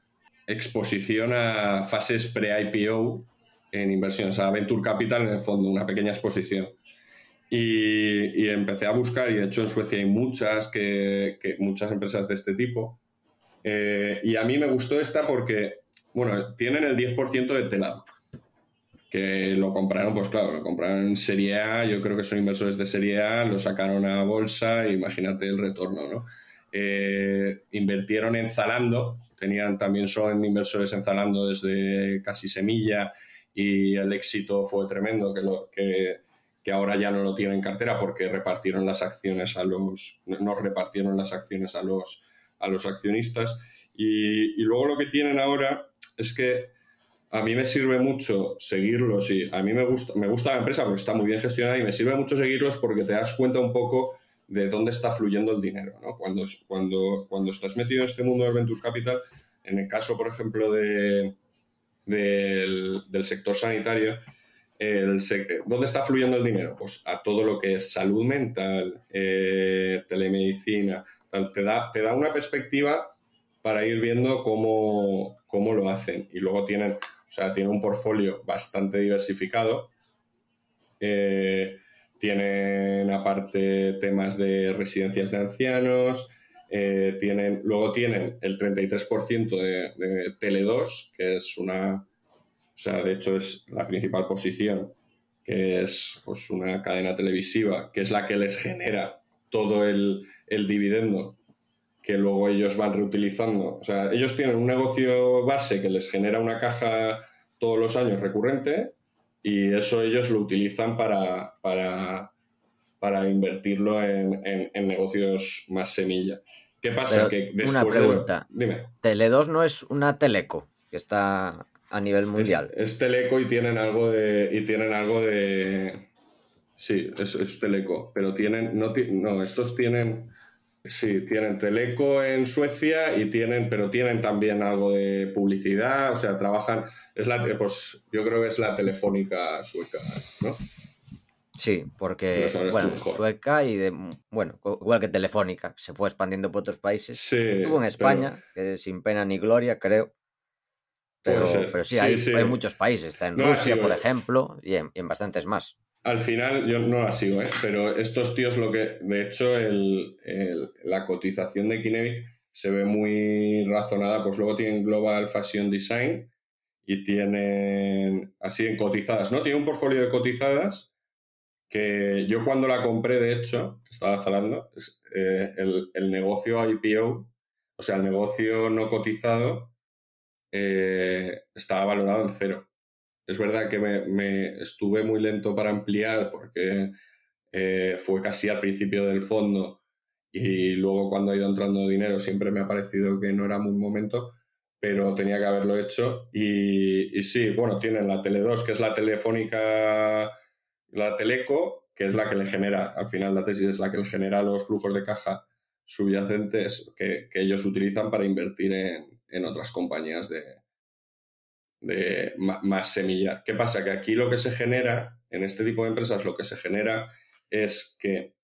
exposición a fases pre-IPO en inversiones, a Venture Capital en el fondo, una pequeña exposición. Y, empecé a buscar, y de hecho en Suecia hay muchas, que, muchas empresas de este tipo. Eh, y a mí me gustó esta porque, bueno, tienen el 10% de Teladoc que lo compraron, pues claro, lo compraron en Serie A, yo creo que son inversores de Serie A, lo sacaron a bolsa, imagínate el retorno, ¿no? Eh, invirtieron en Zalando, tenían también son inversores en Zalando desde casi semilla y el éxito fue tremendo, que, lo, que, que ahora ya no lo tienen en cartera porque repartieron las acciones a los, nos repartieron las acciones a los, a los accionistas. Y, y luego lo que tienen ahora es que a mí me sirve mucho seguirlos y a mí me gusta, me gusta la empresa porque está muy bien gestionada y me sirve mucho seguirlos porque te das cuenta un poco de dónde está fluyendo el dinero. ¿no? Cuando, cuando, cuando estás metido en este mundo del Venture Capital, en el caso, por ejemplo, de, del, sector sanitario, el, ¿dónde está fluyendo el dinero? Pues a todo lo que es salud mental, eh, telemedicina, te, da, te da una perspectiva para ir viendo cómo, cómo lo hacen. Y luego tienen o sea, tiene un portfolio bastante diversificado. Eh, tienen aparte temas de residencias de ancianos. Eh, tienen, luego tienen el 33% de, Tele2, que es una. O sea, de hecho es la principal posición, que es pues, una cadena televisiva, que es la que les genera todo el, el dividendo que luego ellos van reutilizando. O sea, ellos tienen un negocio base que les genera una caja todos los años recurrente y eso ellos lo utilizan para, para, para invertirlo en, en, negocios más semilla. ¿Qué pasa? que después una pregunta. Dime. Tele2 no es una teleco que está a nivel mundial. Es, teleco y tienen algo de. Y tienen algo de. Sí, es, es teleco. Pero tienen. No, no, estos tienen. Sí, tienen Teleco en Suecia y tienen, pero tienen también algo de publicidad, o sea, trabajan, es la, pues yo creo que es la telefónica sueca, ¿no? Sí, porque bueno, sueca y de bueno, igual que telefónica, se fue expandiendo por otros países. Sí, Estuvo en España, que sin pena ni gloria, creo. Pero, pero sí, hay, hay, muchos países. Está en Rusia, por ejemplo, y en bastantes más. Al final, yo no la sigo, ¿eh? pero estos tíos lo que, de hecho, el, la cotización de Kinevic se ve muy razonada, pues luego tienen Global Fashion Design y tienen así en cotizadas, ¿no? Tiene un portfolio de cotizadas que yo cuando la compré, de hecho, estaba hablando, eh, el, el, negocio IPO, o sea, el negocio no cotizado, eh, estaba valorado en cero. Es verdad que me, estuve muy lento para ampliar porque eh, fue casi al principio del fondo y luego cuando ha ido entrando dinero siempre me ha parecido que no era muy momento, pero tenía que haberlo hecho. Y, sí, bueno, tienen la Tele2, que es la telefónica, la Teleco, que es la que le genera, al final la tesis es la que le genera los flujos de caja subyacentes que, ellos utilizan para invertir en otras compañías de, de más semilla. ¿Qué pasa? Que aquí lo que se genera, en este tipo de empresas, lo que se genera es que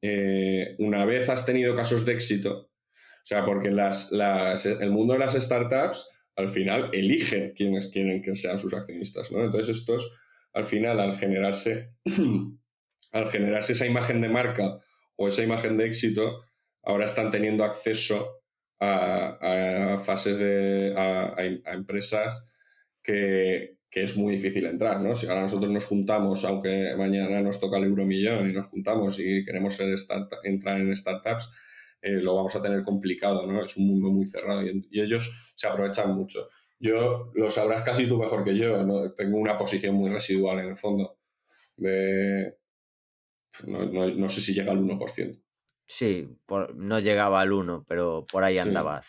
eh, una vez has tenido casos de éxito, o sea, porque las, el mundo de las startups al final eligen quiénes quieren que sean sus accionistas, ¿no? Entonces estos, al final, al generarse, al generarse esa imagen de marca o esa imagen de éxito, ahora están teniendo acceso a, fases de. a, empresas que, es muy difícil entrar, ¿no? Si ahora nosotros nos juntamos, aunque mañana nos toca el euromillón y nos juntamos y queremos ser entrar en startups, eh, lo vamos a tener complicado, ¿no? Es un mundo muy cerrado y, ellos se aprovechan mucho. Yo lo sabrás casi tú mejor que yo, ¿no? tengo una posición muy residual en el fondo. De, no, sé si llega al 1%. Sí, no llegaba al 1, pero por ahí andaba.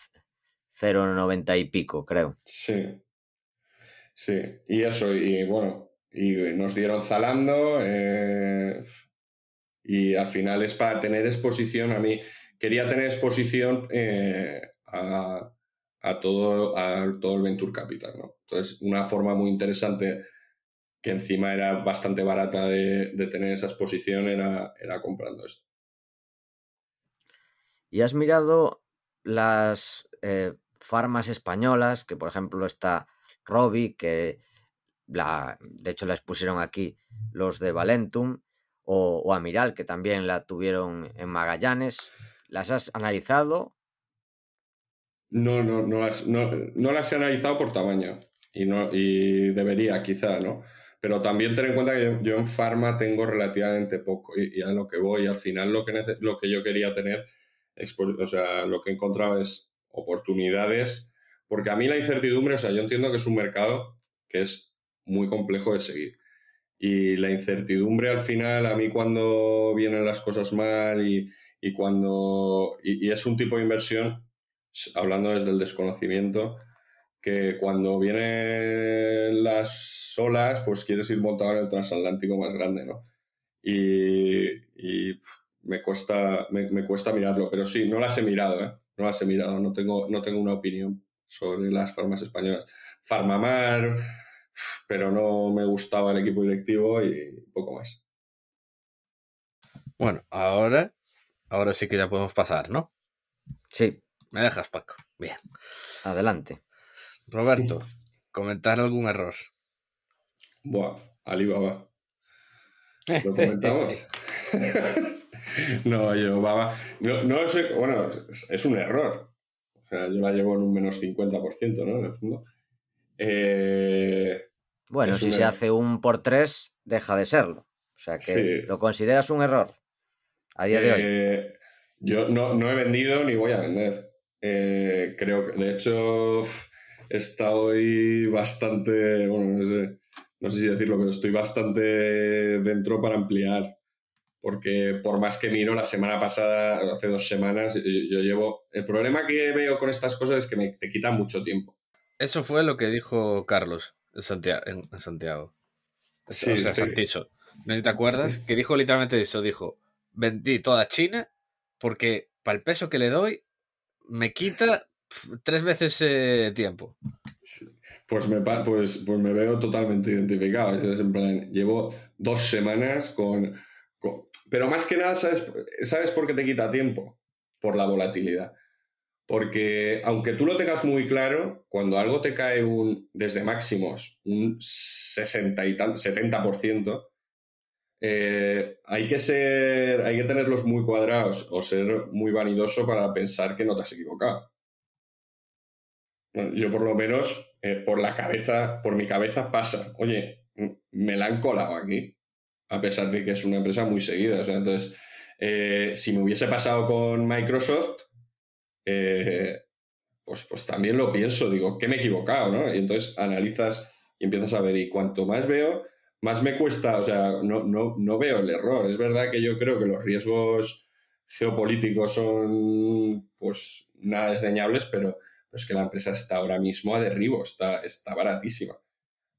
0,90 y pico, creo. Sí. Sí, y eso, y bueno, y nos dieron Zalando, eh, y al final es para tener exposición. A mí quería tener exposición eh, a, todo, a todo el Venture Capital, ¿no? Entonces, una forma muy interesante que encima era bastante barata de, tener esa exposición era, era comprando esto. ¿Y has mirado las eh, farmas españolas, que por ejemplo está Robbie, que la, de hecho la expusieron aquí los de Valentum, o, Amiral, que también la tuvieron en Magallanes. ¿Las has analizado? No, no, no las, no, las he analizado por tamaño. Y, no, y debería, quizá, ¿no? Pero también ten en cuenta que yo, en Pharma tengo relativamente poco y, a lo que voy, al final lo que, lo que yo quería tener o sea, lo que he encontrado es oportunidades, porque a mí la incertidumbre, o sea, yo entiendo que es un mercado que es muy complejo de seguir. Y la incertidumbre al final, a mí cuando vienen las cosas mal y, cuando... Y, es un tipo de inversión, hablando desde el desconocimiento, que cuando vienen las olas, pues quieres ir montado en el transatlántico más grande, ¿no? Y, y me cuesta, me, cuesta mirarlo, pero sí, no las he mirado, ¿eh? No las he mirado, no tengo, no tengo una opinión sobre las farmas españolas. Farmamar, pero no me gustaba el equipo directivo y poco más. Bueno, ahora, ahora sí que ya podemos pasar, ¿no? Sí. Me dejas, Paco. Bien. Adelante. Roberto, comentar algún error. Buah, Alibaba. ¿Lo comentamos? no, yo, baba. No, no sé, bueno, es, un error. O sea, yo la llevo en un menos 50%, ¿no? En el fondo. Eh, bueno, si se hace un por tres, deja de serlo. O sea que lo consideras un error a día de hoy. Eh, yo no, no, he vendido ni voy a vender. Eh, creo que, de hecho, está hoy bastante, bueno, no sé, no sé si decirlo, pero estoy bastante dentro para ampliar. Porque por más que miro, la semana pasada, hace dos semanas, yo, llevo... El problema que veo con estas cosas es que me te quita mucho tiempo. Eso fue lo que dijo Carlos en Santiago. En Santiago. Sí, o sea, Santiso. ¿No te acuerdas? Que dijo literalmente eso. Dijo, vendí toda China porque para el peso que le doy me quita tres veces eh, tiempo. Pues me, pues, pues me veo totalmente identificado. Es en plan, llevo dos semanas con, Pero más que nada, ¿sabes, ¿sabes por qué te quita tiempo? Por la volatilidad. Porque aunque tú lo tengas muy claro, cuando algo te cae un, desde máximos un 60 y 70%, eh, hay que ser, hay que tenerlos muy cuadrados o ser muy vanidoso para pensar que no te has equivocado. yo por lo menos, eh, por la cabeza, por mi cabeza pasa, oye, me la han colado aquí, a pesar de que es una empresa muy seguida. O sea, entonces, eh, si me hubiese pasado con Microsoft, pues, pues también lo pienso, digo, que me he equivocado, ¿no? Y entonces analizas y empiezas a ver, y cuanto más veo, más me cuesta, o sea, no, no, veo el error. Es verdad que yo creo que los riesgos geopolíticos son pues nada desdeñables, pero es que la empresa está ahora mismo a derribo, está, está baratísima.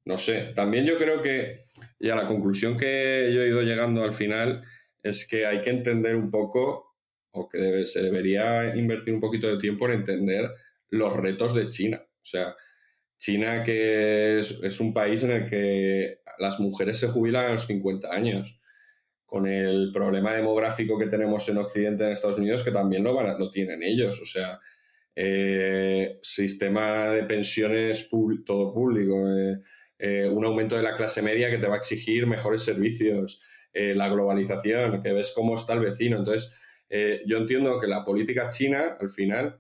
No sé, también yo creo que ya la conclusión que yo he ido llegando al final es que hay que entender un poco, o que se debería invertir un poquito de tiempo en entender los retos de China. O sea, China que es, un país en el que las mujeres se jubilan a los 50 años, con el problema demográfico que tenemos en Occidente, en Estados Unidos, que también lo, van tienen ellos. O sea, eh, sistema de pensiones todo público, eh, eh, un aumento de la clase media que te va a exigir mejores servicios, la globalización, que ves cómo está el vecino. Entonces, yo entiendo que la política china, al final,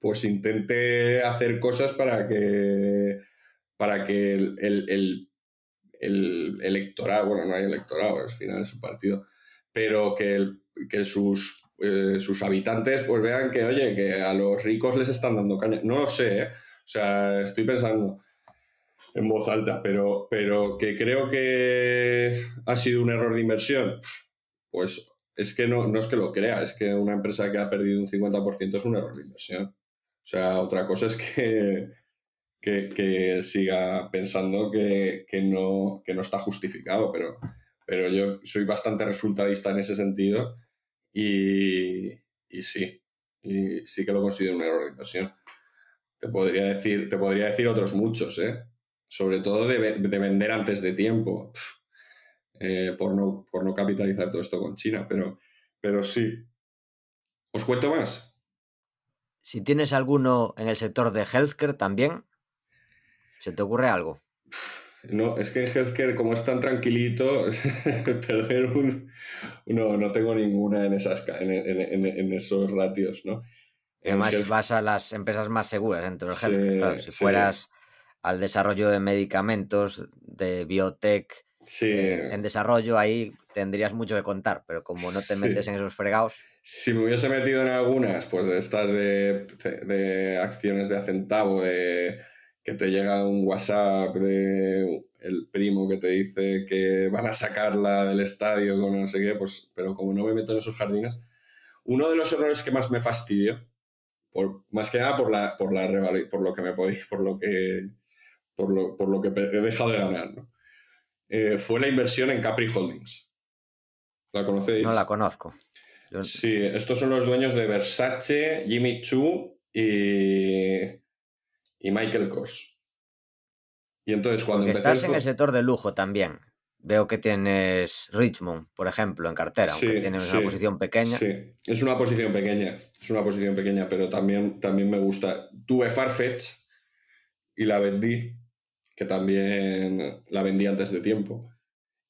pues intente hacer cosas para que, para que el, electorado, bueno, no hay electorado, al final es un partido, pero que, que sus, eh, sus habitantes pues vean que, oye, que a los ricos les están dando caña. No lo sé, ¿eh? O sea, estoy pensando en voz alta, pero, pero que creo que ha sido un error de inversión. Pues es que no, no es que lo crea, es que una empresa que ha perdido un 50% es un error de inversión. O sea, otra cosa es que, que, siga pensando que, no, no está justificado, pero, pero yo soy bastante resultadista en ese sentido y, sí, y sí que lo considero un error de inversión. Te podría decir, te podría decir otros muchos, ¿eh? sobre todo de, vender antes de tiempo. Eh, por, no, por no capitalizar todo esto con China, pero, pero sí. ¿Os cuento más? Si tienes alguno en el sector de healthcare también, ¿se te ocurre algo? No, es que en healthcare, como es tan tranquilito, perder un. No, no tengo ninguna en, esas, en, esos ratios, ¿no? Además, vas a las empresas más seguras dentro del healthcare. si fueras al desarrollo de medicamentos, de biotech, eh, en desarrollo, ahí tendrías mucho que contar, pero como no te metes en esos fregados. Si me hubiese metido en algunas, pues de estas de, acciones de acentavo, de que te llega un WhatsApp de el primo que te dice que van a sacarla del estadio con no sé qué, pues, pero como no me meto en esos jardines, uno de los errores que más me fastidio, por, más que nada por la, por la por lo que me podéis, por lo que por lo, por lo que he dejado de ganar, ¿no? Eh, fue la inversión en Capri Holdings. ¿La conocéis? No la conozco. Sí, estos son los dueños de Versace, Jimmy Choo y, y Michael Kors. Y entonces cuando Estás en el sector de lujo también. Veo que tienes Richmond, por ejemplo, en cartera, aunque tienes una posición pequeña. Sí, es una posición pequeña, es una posición pequeña, pero también, también me gusta. Tuve Farfetch y la vendí que también la vendí antes de tiempo.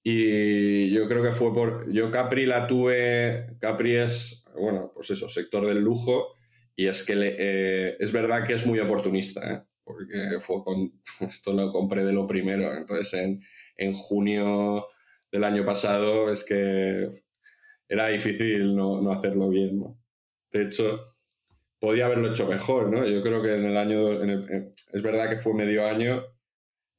Y yo creo que fue por. Yo Capri la tuve. Capri es, bueno, pues eso, sector del lujo. Y es que eh, es verdad que es muy oportunista, ¿eh? porque fue con, esto lo compré de lo primero. Entonces, en, en junio del año pasado, es que era difícil no, hacerlo bien. ¿no? De hecho, podía haberlo hecho mejor, ¿no? Yo creo que en el año, es verdad que fue medio año,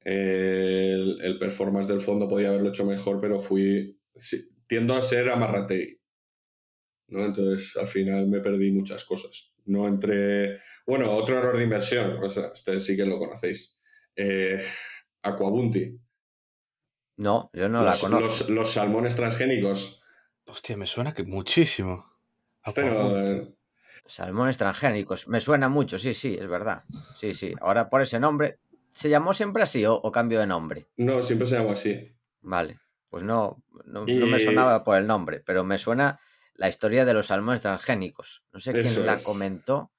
el, performance del fondo podía haberlo hecho mejor, pero fui, tiendo a ser amarrate ¿no? Entonces, al final me perdí muchas cosas. No entre... Bueno, otro error de inversión, o sea, ustedes sí que lo conocéis. Eh, Aquabunti. No, yo no la conozco. Los, salmones transgénicos. Hostia, me suena que muchísimo. Eh, salmones transgénicos. Me suena mucho, sí, sí, es verdad. Sí, sí. Ahora por ese nombre. ¿Se llamó siempre así o, cambio de nombre? No, siempre se llamó así. Vale. Pues no, no, me sonaba por el nombre, pero me suena la historia de los salmones transgénicos. No sé quién la comentó.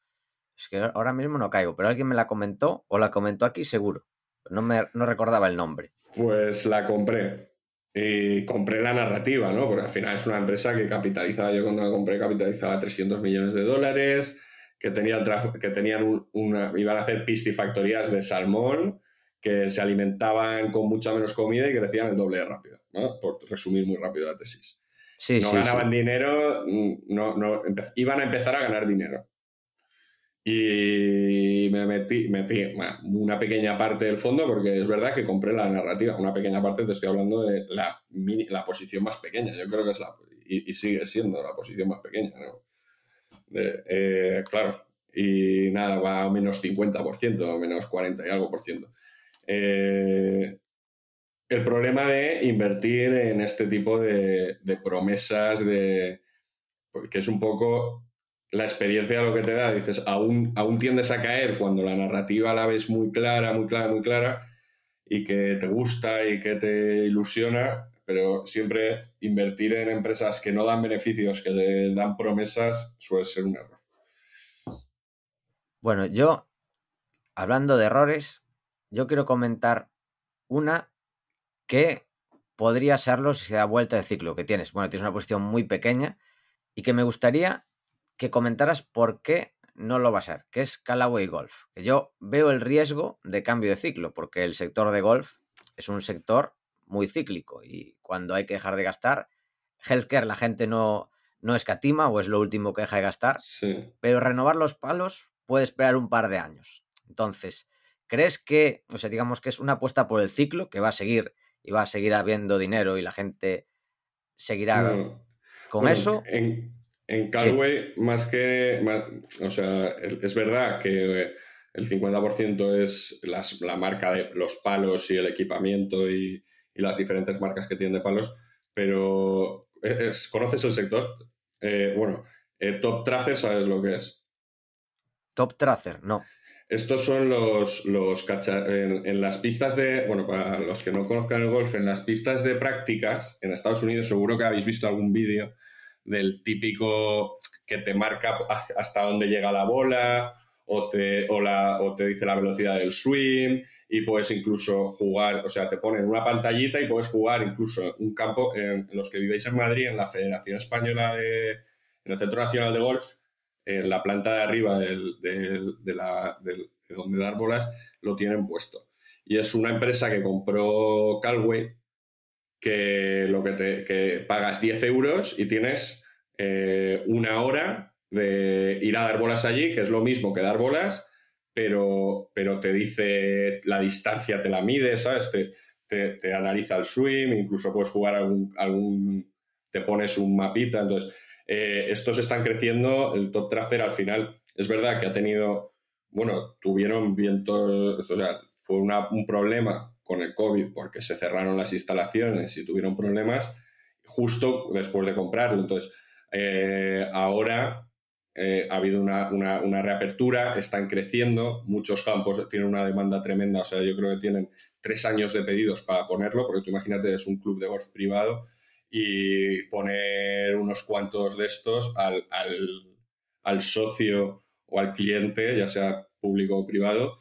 Es que ahora mismo no caigo, pero alguien me la comentó o la comentó aquí seguro. No, me, no recordaba el nombre. Pues la compré. Y compré la narrativa, ¿no? Porque al final es una empresa que capitalizaba, yo cuando la compré capitalizaba 300 millones de dólares, que, tenían, que tenían una, iban a hacer piscifactorías de salmón, que se alimentaban con mucha menos comida y crecían el doble de rápido, ¿no? Por resumir muy rápido la tesis. Sí, no ganaban dinero, mm, no, no, iban a empezar a ganar dinero. Y me metí, metí una pequeña parte del fondo porque es verdad que compré la narrativa. Una pequeña parte, te estoy hablando de la, la posición más pequeña. Yo creo que es la. Y, sigue siendo la posición más pequeña. Eh, claro. Y nada, va a menos 50%, menos 40 y algo por ciento. Eh, el problema de invertir en este tipo de, de promesas, de, que es un poco la experiencia lo que te da, dices, aún, aún tiendes a caer cuando la narrativa la ves muy clara, muy clara, muy clara, y que te gusta y que te ilusiona, pero siempre invertir en empresas que no dan beneficios, que te dan promesas, suele ser un error. Bueno, yo, hablando de errores, yo quiero comentar una que podría serlo si se da vuelta de ciclo que tienes. Bueno, tienes una posición muy pequeña y que me gustaría que comentaras por qué no lo va a ser, que es Callaway Golf. Yo veo el riesgo de cambio de ciclo, porque el sector de golf es un sector muy cíclico y cuando hay que dejar de gastar, healthcare la gente no, no escatima o es lo último que deja de gastar, pero renovar los palos puede esperar un par de años. Entonces, ¿crees que, o sea, digamos que es una apuesta por el ciclo que va a seguir y va a seguir habiendo dinero y la gente seguirá con eso? En Calway, más que. o sea, es verdad que el 50% es la marca de los palos y el equipamiento y, las diferentes marcas que tienen de palos, pero ¿conoces el sector? Eh, bueno, eh, Top Tracer, ¿sabes lo que es? Top Tracer, no. Estos son los, los en, en, las pistas de, bueno, para los que no conozcan el golf, en las pistas de prácticas en Estados Unidos, seguro que habéis visto algún vídeo del típico que te marca hasta dónde llega la bola o te, o, la, o te dice la velocidad del swing y puedes incluso jugar, o sea, te ponen una pantallita y puedes jugar incluso un campo en, los que vivéis en Madrid, en la Federación Española de, en el Centro Nacional de Golf, en la planta de arriba del, de, la, de donde dar bolas, lo tienen puesto. Y es una empresa que compró Calway que lo que te que pagas 10 euros y tienes eh, una hora de ir a dar bolas allí, que es lo mismo que dar bolas, pero, pero te dice la distancia, te la mide, ¿sabes? Te, analiza el swim, incluso puedes jugar algún, algún te pones un mapita. Entonces, eh, estos están creciendo, el top tracer al final es verdad que ha tenido, bueno, tuvieron vientos, o sea, fue un problema con el COVID porque se cerraron las instalaciones y tuvieron problemas justo después de comprarlo. Entonces, eh, ahora eh, ha habido una, reapertura, están creciendo, muchos campos tienen una demanda tremenda, o sea, yo creo que tienen tres años de pedidos para ponerlo, porque tú imagínate, es un club de golf privado y poner unos cuantos de estos al, al socio o al cliente, ya sea público o privado,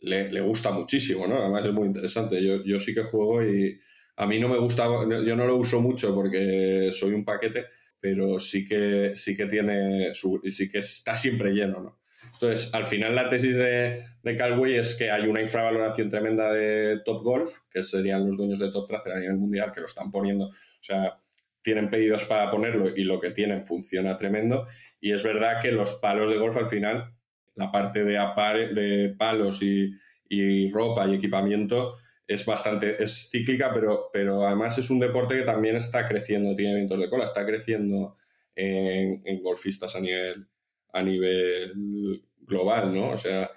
le, gusta muchísimo, ¿no? Además es muy interesante. Yo, yo sí que juego y a mí no me gusta, yo no lo uso mucho porque soy un paquete, pero sí que, sí que tiene su, sí que está siempre lleno, ¿no? Entonces, al final la tesis de, de Calway es que hay una infravaloración tremenda de Top Golf, que serían los dueños de Top Tracer a nivel mundial, que lo están poniendo, o sea, tienen pedidos para ponerlo y lo que tienen funciona tremendo. Y es verdad que los palos de golf al final, la parte de, de palos y, y ropa y equipamiento es bastante, es cíclica, pero, pero además es un deporte que también está creciendo, tiene vientos de cola, está creciendo en, golfistas a nivel, a nivel global, ¿no? O sea,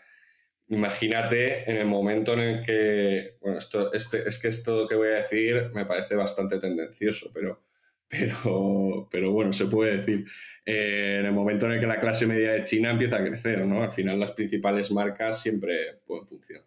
imagínate en el momento en el que, bueno, esto, este, es que esto que voy a decir me parece bastante tendencioso, pero, pero, pero bueno, se puede decir, eh, en el momento en el que la clase media de China empieza a crecer, ¿no? Al final las principales marcas siempre pueden funcionar.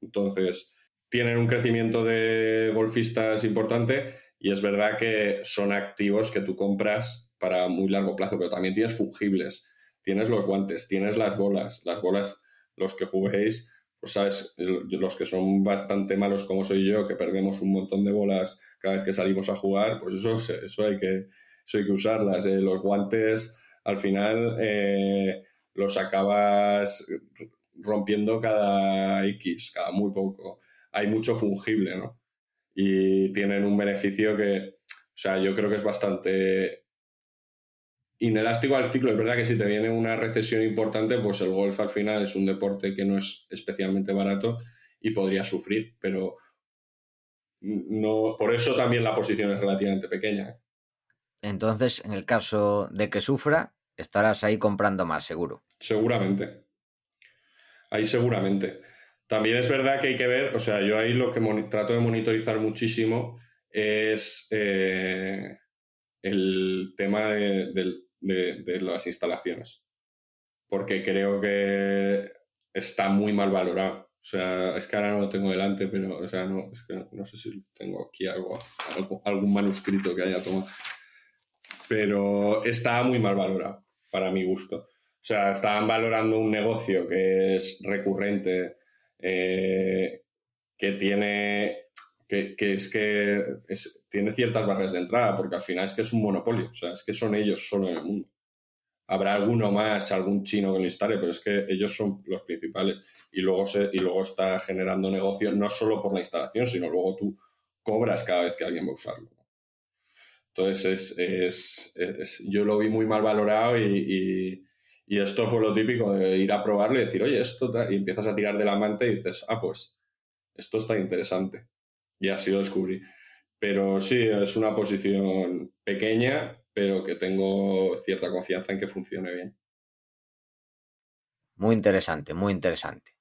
Entonces, tienen un crecimiento de golfistas importante y es verdad que son activos que tú compras para muy largo plazo, pero también tienes fungibles, tienes los guantes, tienes las bolas, las bolas, los que juguéis, pues sabes, los que son bastante malos como soy yo, que perdemos un montón de bolas cada vez que salimos a jugar, pues eso, eso, hay, que, eso hay que usarlas. Eh. Los guantes, al final, eh, los acabas rompiendo cada X, cada muy poco. Hay mucho fungible, ¿no? Y tienen un beneficio que, o sea, yo creo que es bastante inelástico al ciclo. Es verdad que si te viene una recesión importante, pues el golf al final es un deporte que no es especialmente barato y podría sufrir, pero no, por eso también la posición es relativamente pequeña. ¿eh? Entonces, en el caso de que sufra, estarás ahí comprando más, seguro. Seguramente ahí seguramente. También es verdad que hay que ver, o sea, yo ahí lo que trato de monitorizar muchísimo es eh, el tema de, las instalaciones, porque creo que está muy mal valorado. O sea, es que ahora no lo tengo delante, pero, o sea, no, es que no sé si tengo aquí algo, algún manuscrito que haya tomado. Pero está muy mal valorado, para mi gusto. O sea, estaban valorando un negocio que es recurrente, eh, que tiene que, es que tiene ciertas barreras de entrada, porque al final es que es un monopolio, o sea, es que son ellos solo en el mundo. Habrá alguno más, algún chino que lo instale, pero es que ellos son los principales. Y luego, se, y luego está generando negocio no solo por la instalación, sino luego tú cobras cada vez que alguien va a usarlo. Entonces, es, yo lo vi muy mal valorado y y esto fue lo típico de ir a probarlo y decir, oye, esto, y empiezas a tirar de la manta y dices, ah, pues, esto está interesante. Y así lo descubrí. Pero sí, es una posición pequeña, pero que tengo cierta confianza en que funcione bien. Muy interesante, muy interesante.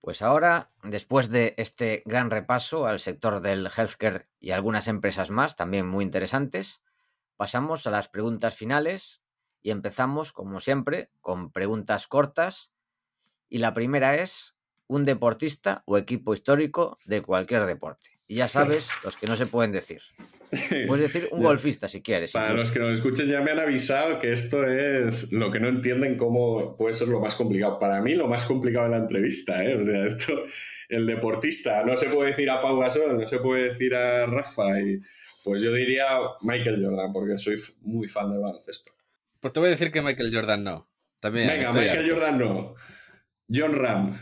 Pues ahora, después de este gran repaso al sector del healthcare y algunas empresas más, también muy interesantes, pasamos a las preguntas finales y empezamos, como siempre, con preguntas cortas. Y la primera es un deportista o equipo histórico de cualquier deporte. Y ya sabes, los que no se pueden decir. Puedes decir un golfista si quieres. Para los que nos escuchen ya me han avisado que esto es lo que no entienden cómo puede ser lo más complicado. Para mí lo más complicado de la entrevista, ¿eh? O sea, esto, el deportista, no se puede decir a Pau Gasol, no se puede decir a Rafa y pues yo diría Michael Jordan porque soy muy fan del baloncesto. Pues te voy a decir que Michael Jordan no. También Venga, Michael Jordan no. John Ram,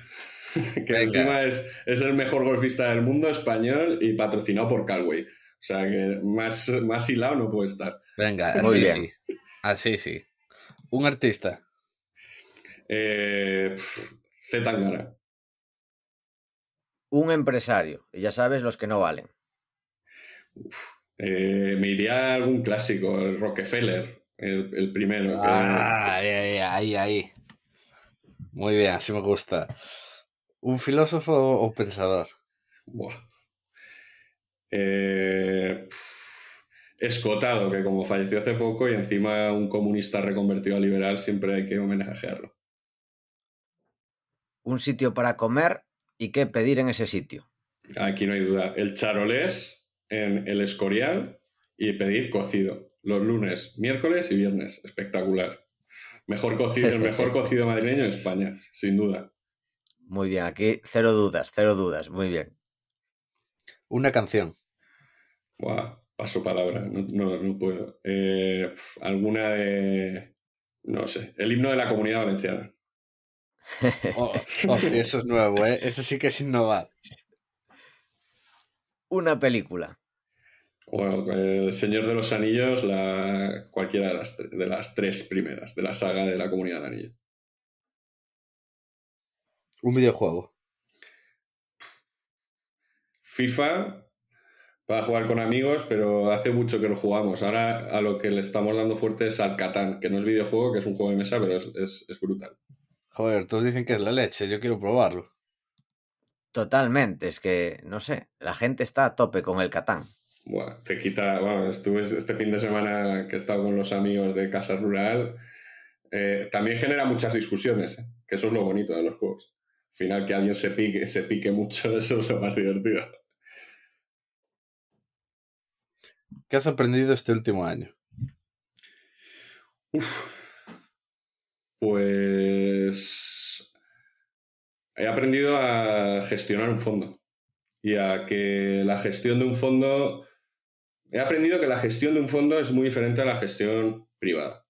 que encima es, el mejor golfista del mundo español y patrocinado por Calway. O sea que más, más hilado no puede estar. Venga, así sí. Así sí. Un artista. Eh, Z Un empresario. Y ya sabes los que no valen. Eh, me iría a algún clásico, el Rockefeller el, primero. Ah, ahí, ahí, ahí. Muy bien, así me gusta. ¿Un filósofo o pensador? Eh, escotado, que como falleció hace poco y encima un comunista reconvertido a liberal, siempre hay que homenajearlo. Un sitio para comer y qué pedir en ese sitio. Aquí no hay duda. El charolés en el Escorial y pedir cocido los lunes, miércoles y viernes. Espectacular. Mejor cocido, el mejor cocido madrileño en España, sin duda. Muy bien, aquí cero dudas, cero dudas, muy bien. Una canción. Buah, paso palabra, no, puedo. Eh, alguna de. No sé, el himno de la comunidad valenciana. Oh, hostia, eso es nuevo, ¿eh? Eso sí que es innovar. Una película. Bueno, El Señor de los Anillos, la, cualquiera de las, de las tres primeras de la saga de la Comunidad del Anillo. Un videojuego. FIFA para jugar con amigos, pero hace mucho que lo jugamos. Ahora a lo que le estamos dando fuerte es al Catán, que no es videojuego, que es un juego de mesa, pero es, es, es brutal. Joder, todos dicen que es la leche, yo quiero probarlo. Totalmente, es que, no sé, la gente está a tope con el Catán. Buah, te quita, bueno, estuve este fin de semana que he estado con los amigos de Casa Rural. eh, también genera muchas discusiones, ¿eh? que eso es lo bonito de los juegos. Al final, que alguien se pique, se pique mucho, eso es lo más divertido. ¿Qué has aprendido este último año? Pues he aprendido a gestionar un fondo y a que la gestión de un fondo... He aprendido que la gestión de un fondo es muy diferente a la gestión privada.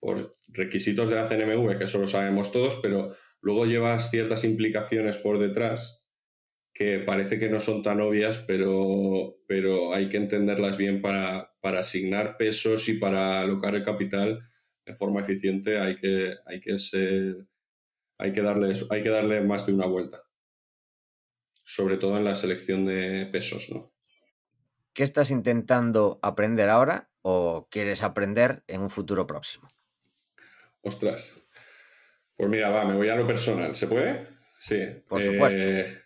Por requisitos de la CNMV, que eso lo sabemos todos, pero luego llevas ciertas implicaciones por detrás que parece que no son tan obvias, pero, pero hay que entenderlas bien para, para asignar pesos y para alocar el capital de forma eficiente hay que, hay que ser hay que darle hay que darle más de una vuelta sobre todo en la selección de pesos ¿no? ¿Qué estás intentando aprender ahora o quieres aprender en un futuro próximo? ostras pues mira va me voy a lo personal ¿se puede? sí Por supuesto. Eh,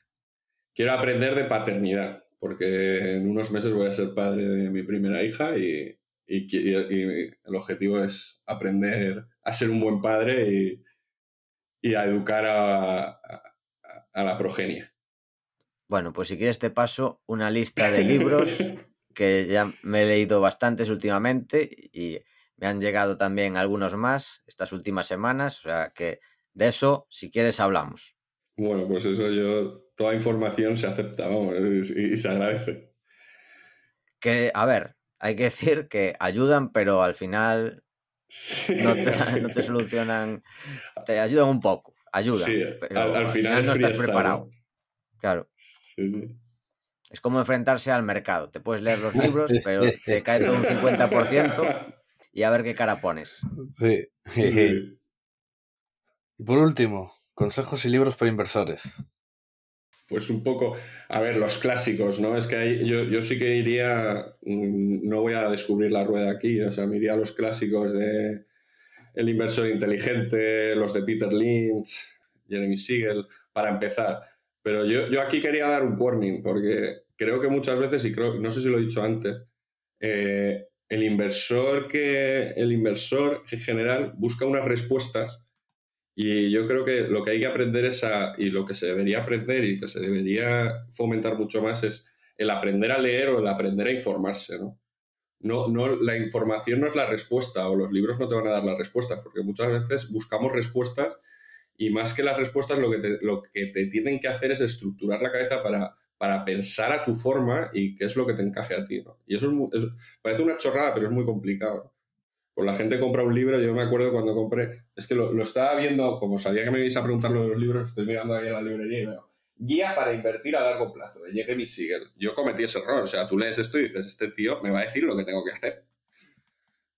quiero aprender de paternidad porque en unos meses voy a ser padre de mi primera hija y, y, y, y el objetivo es aprender a ser un buen padre y, a educar a, a, a, la progenie. Bueno, pues si quieres te paso una lista de libros que ya me he leído bastantes últimamente y me han llegado también algunos más estas últimas semanas, o sea que de eso, si quieres, hablamos. Bueno, pues eso yo, toda información se acepta, vamos, y, y se agradece. Que, a ver, hay que decir que ayudan, pero al final Sí, no, te, final- no te solucionan, te ayudan un poco, ayudan. Sí, al, al final, no estás preparado. Claro, Sí, sí. es como enfrentarse al mercado. Te puedes leer los libros, pero te cae todo un 50% y a ver qué cara pones. Sí. Sí. Y por último, consejos y libros para inversores. Pues un poco, a ver, los clásicos, ¿no? Es que ahí yo, yo sí que iría, mm, no voy a descubrir la rueda aquí, o sea, me iría a los clásicos de El inversor inteligente, los de Peter Lynch, Jeremy Siegel, para empezar. Pero yo, yo aquí quería dar un warning, porque creo que muchas veces, y creo, no sé si lo he dicho antes, eh, el inversor que el inversor en general busca unas respuestas y yo creo que lo que hay que aprender es a, y lo que se debería aprender y que se debería fomentar mucho más es el aprender a leer o el aprender a informarse, ¿no? No, no, la información no es la respuesta o los libros no te van a dar la respuesta, porque muchas veces buscamos respuestas y más que las respuestas lo que te, lo que te tienen que hacer es estructurar la cabeza para, para pensar a tu forma y qué es lo que te encaje a ti, ¿no? Y eso es, muy- parece una chorrada, pero es muy complicado. Pues la gente compra un libro, yo me acuerdo cuando compré, es que lo, estaba viendo, como sabía que me ibais a preguntar lo de los libros, estoy mirando ahí en la librería y veo, guía para invertir a largo plazo, de Jeremy Siegel. Yo cometí ese error, o sea, tú lees esto y dices, este tío me va a decir lo que tengo que hacer.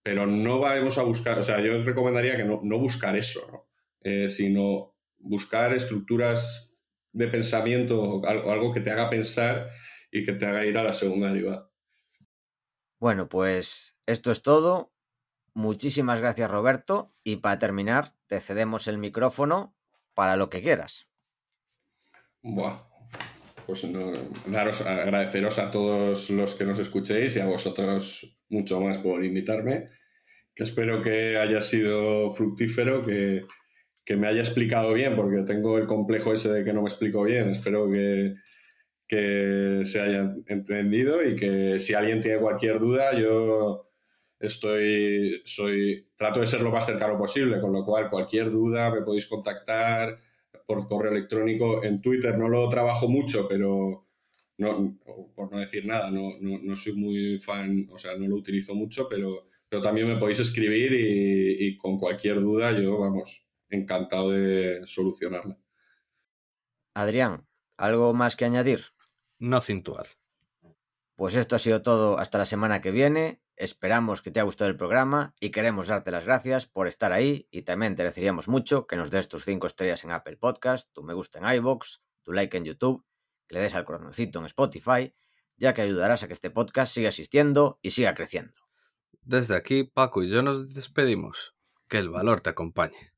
Pero no vamos a buscar, o sea, yo recomendaría que no, no buscar eso, ¿no? Eh, sino buscar estructuras de pensamiento, algo, algo que te haga pensar y que te haga ir a la segunda derivada. Bueno, pues esto es todo. Muchísimas gracias, Roberto. Y para terminar, te cedemos el micrófono para lo que quieras. Buah. Pues no, daros, agradeceros a todos los que nos escuchéis y a vosotros mucho más por invitarme. Que espero que haya sido fructífero, que, que me haya explicado bien, porque tengo el complejo ese de que no me explico bien. Espero que, se haya entendido y que si alguien tiene cualquier duda, yo estoy, soy, trato de ser lo más cercano posible, con lo cual cualquier duda me podéis contactar por correo electrónico. En Twitter no lo trabajo mucho, pero no, por no decir nada, no, no, no soy muy fan, o sea, no lo utilizo mucho, pero, Pero también me podéis escribir y, con cualquier duda yo, vamos, encantado de solucionarla. Adrián, ¿algo más que añadir? No cintuar. Pues esto ha sido todo hasta la semana que viene. Esperamos que te haya gustado el programa y queremos darte las gracias por estar ahí y también te agradeceríamos mucho que nos des tus cinco estrellas en Apple Podcast, tu me gusta en iVoox, tu like en YouTube, que le des al corazoncito en Spotify, ya que ayudarás a que este podcast siga existiendo y siga creciendo. Desde aquí, Paco y yo nos despedimos. Que el valor te acompañe.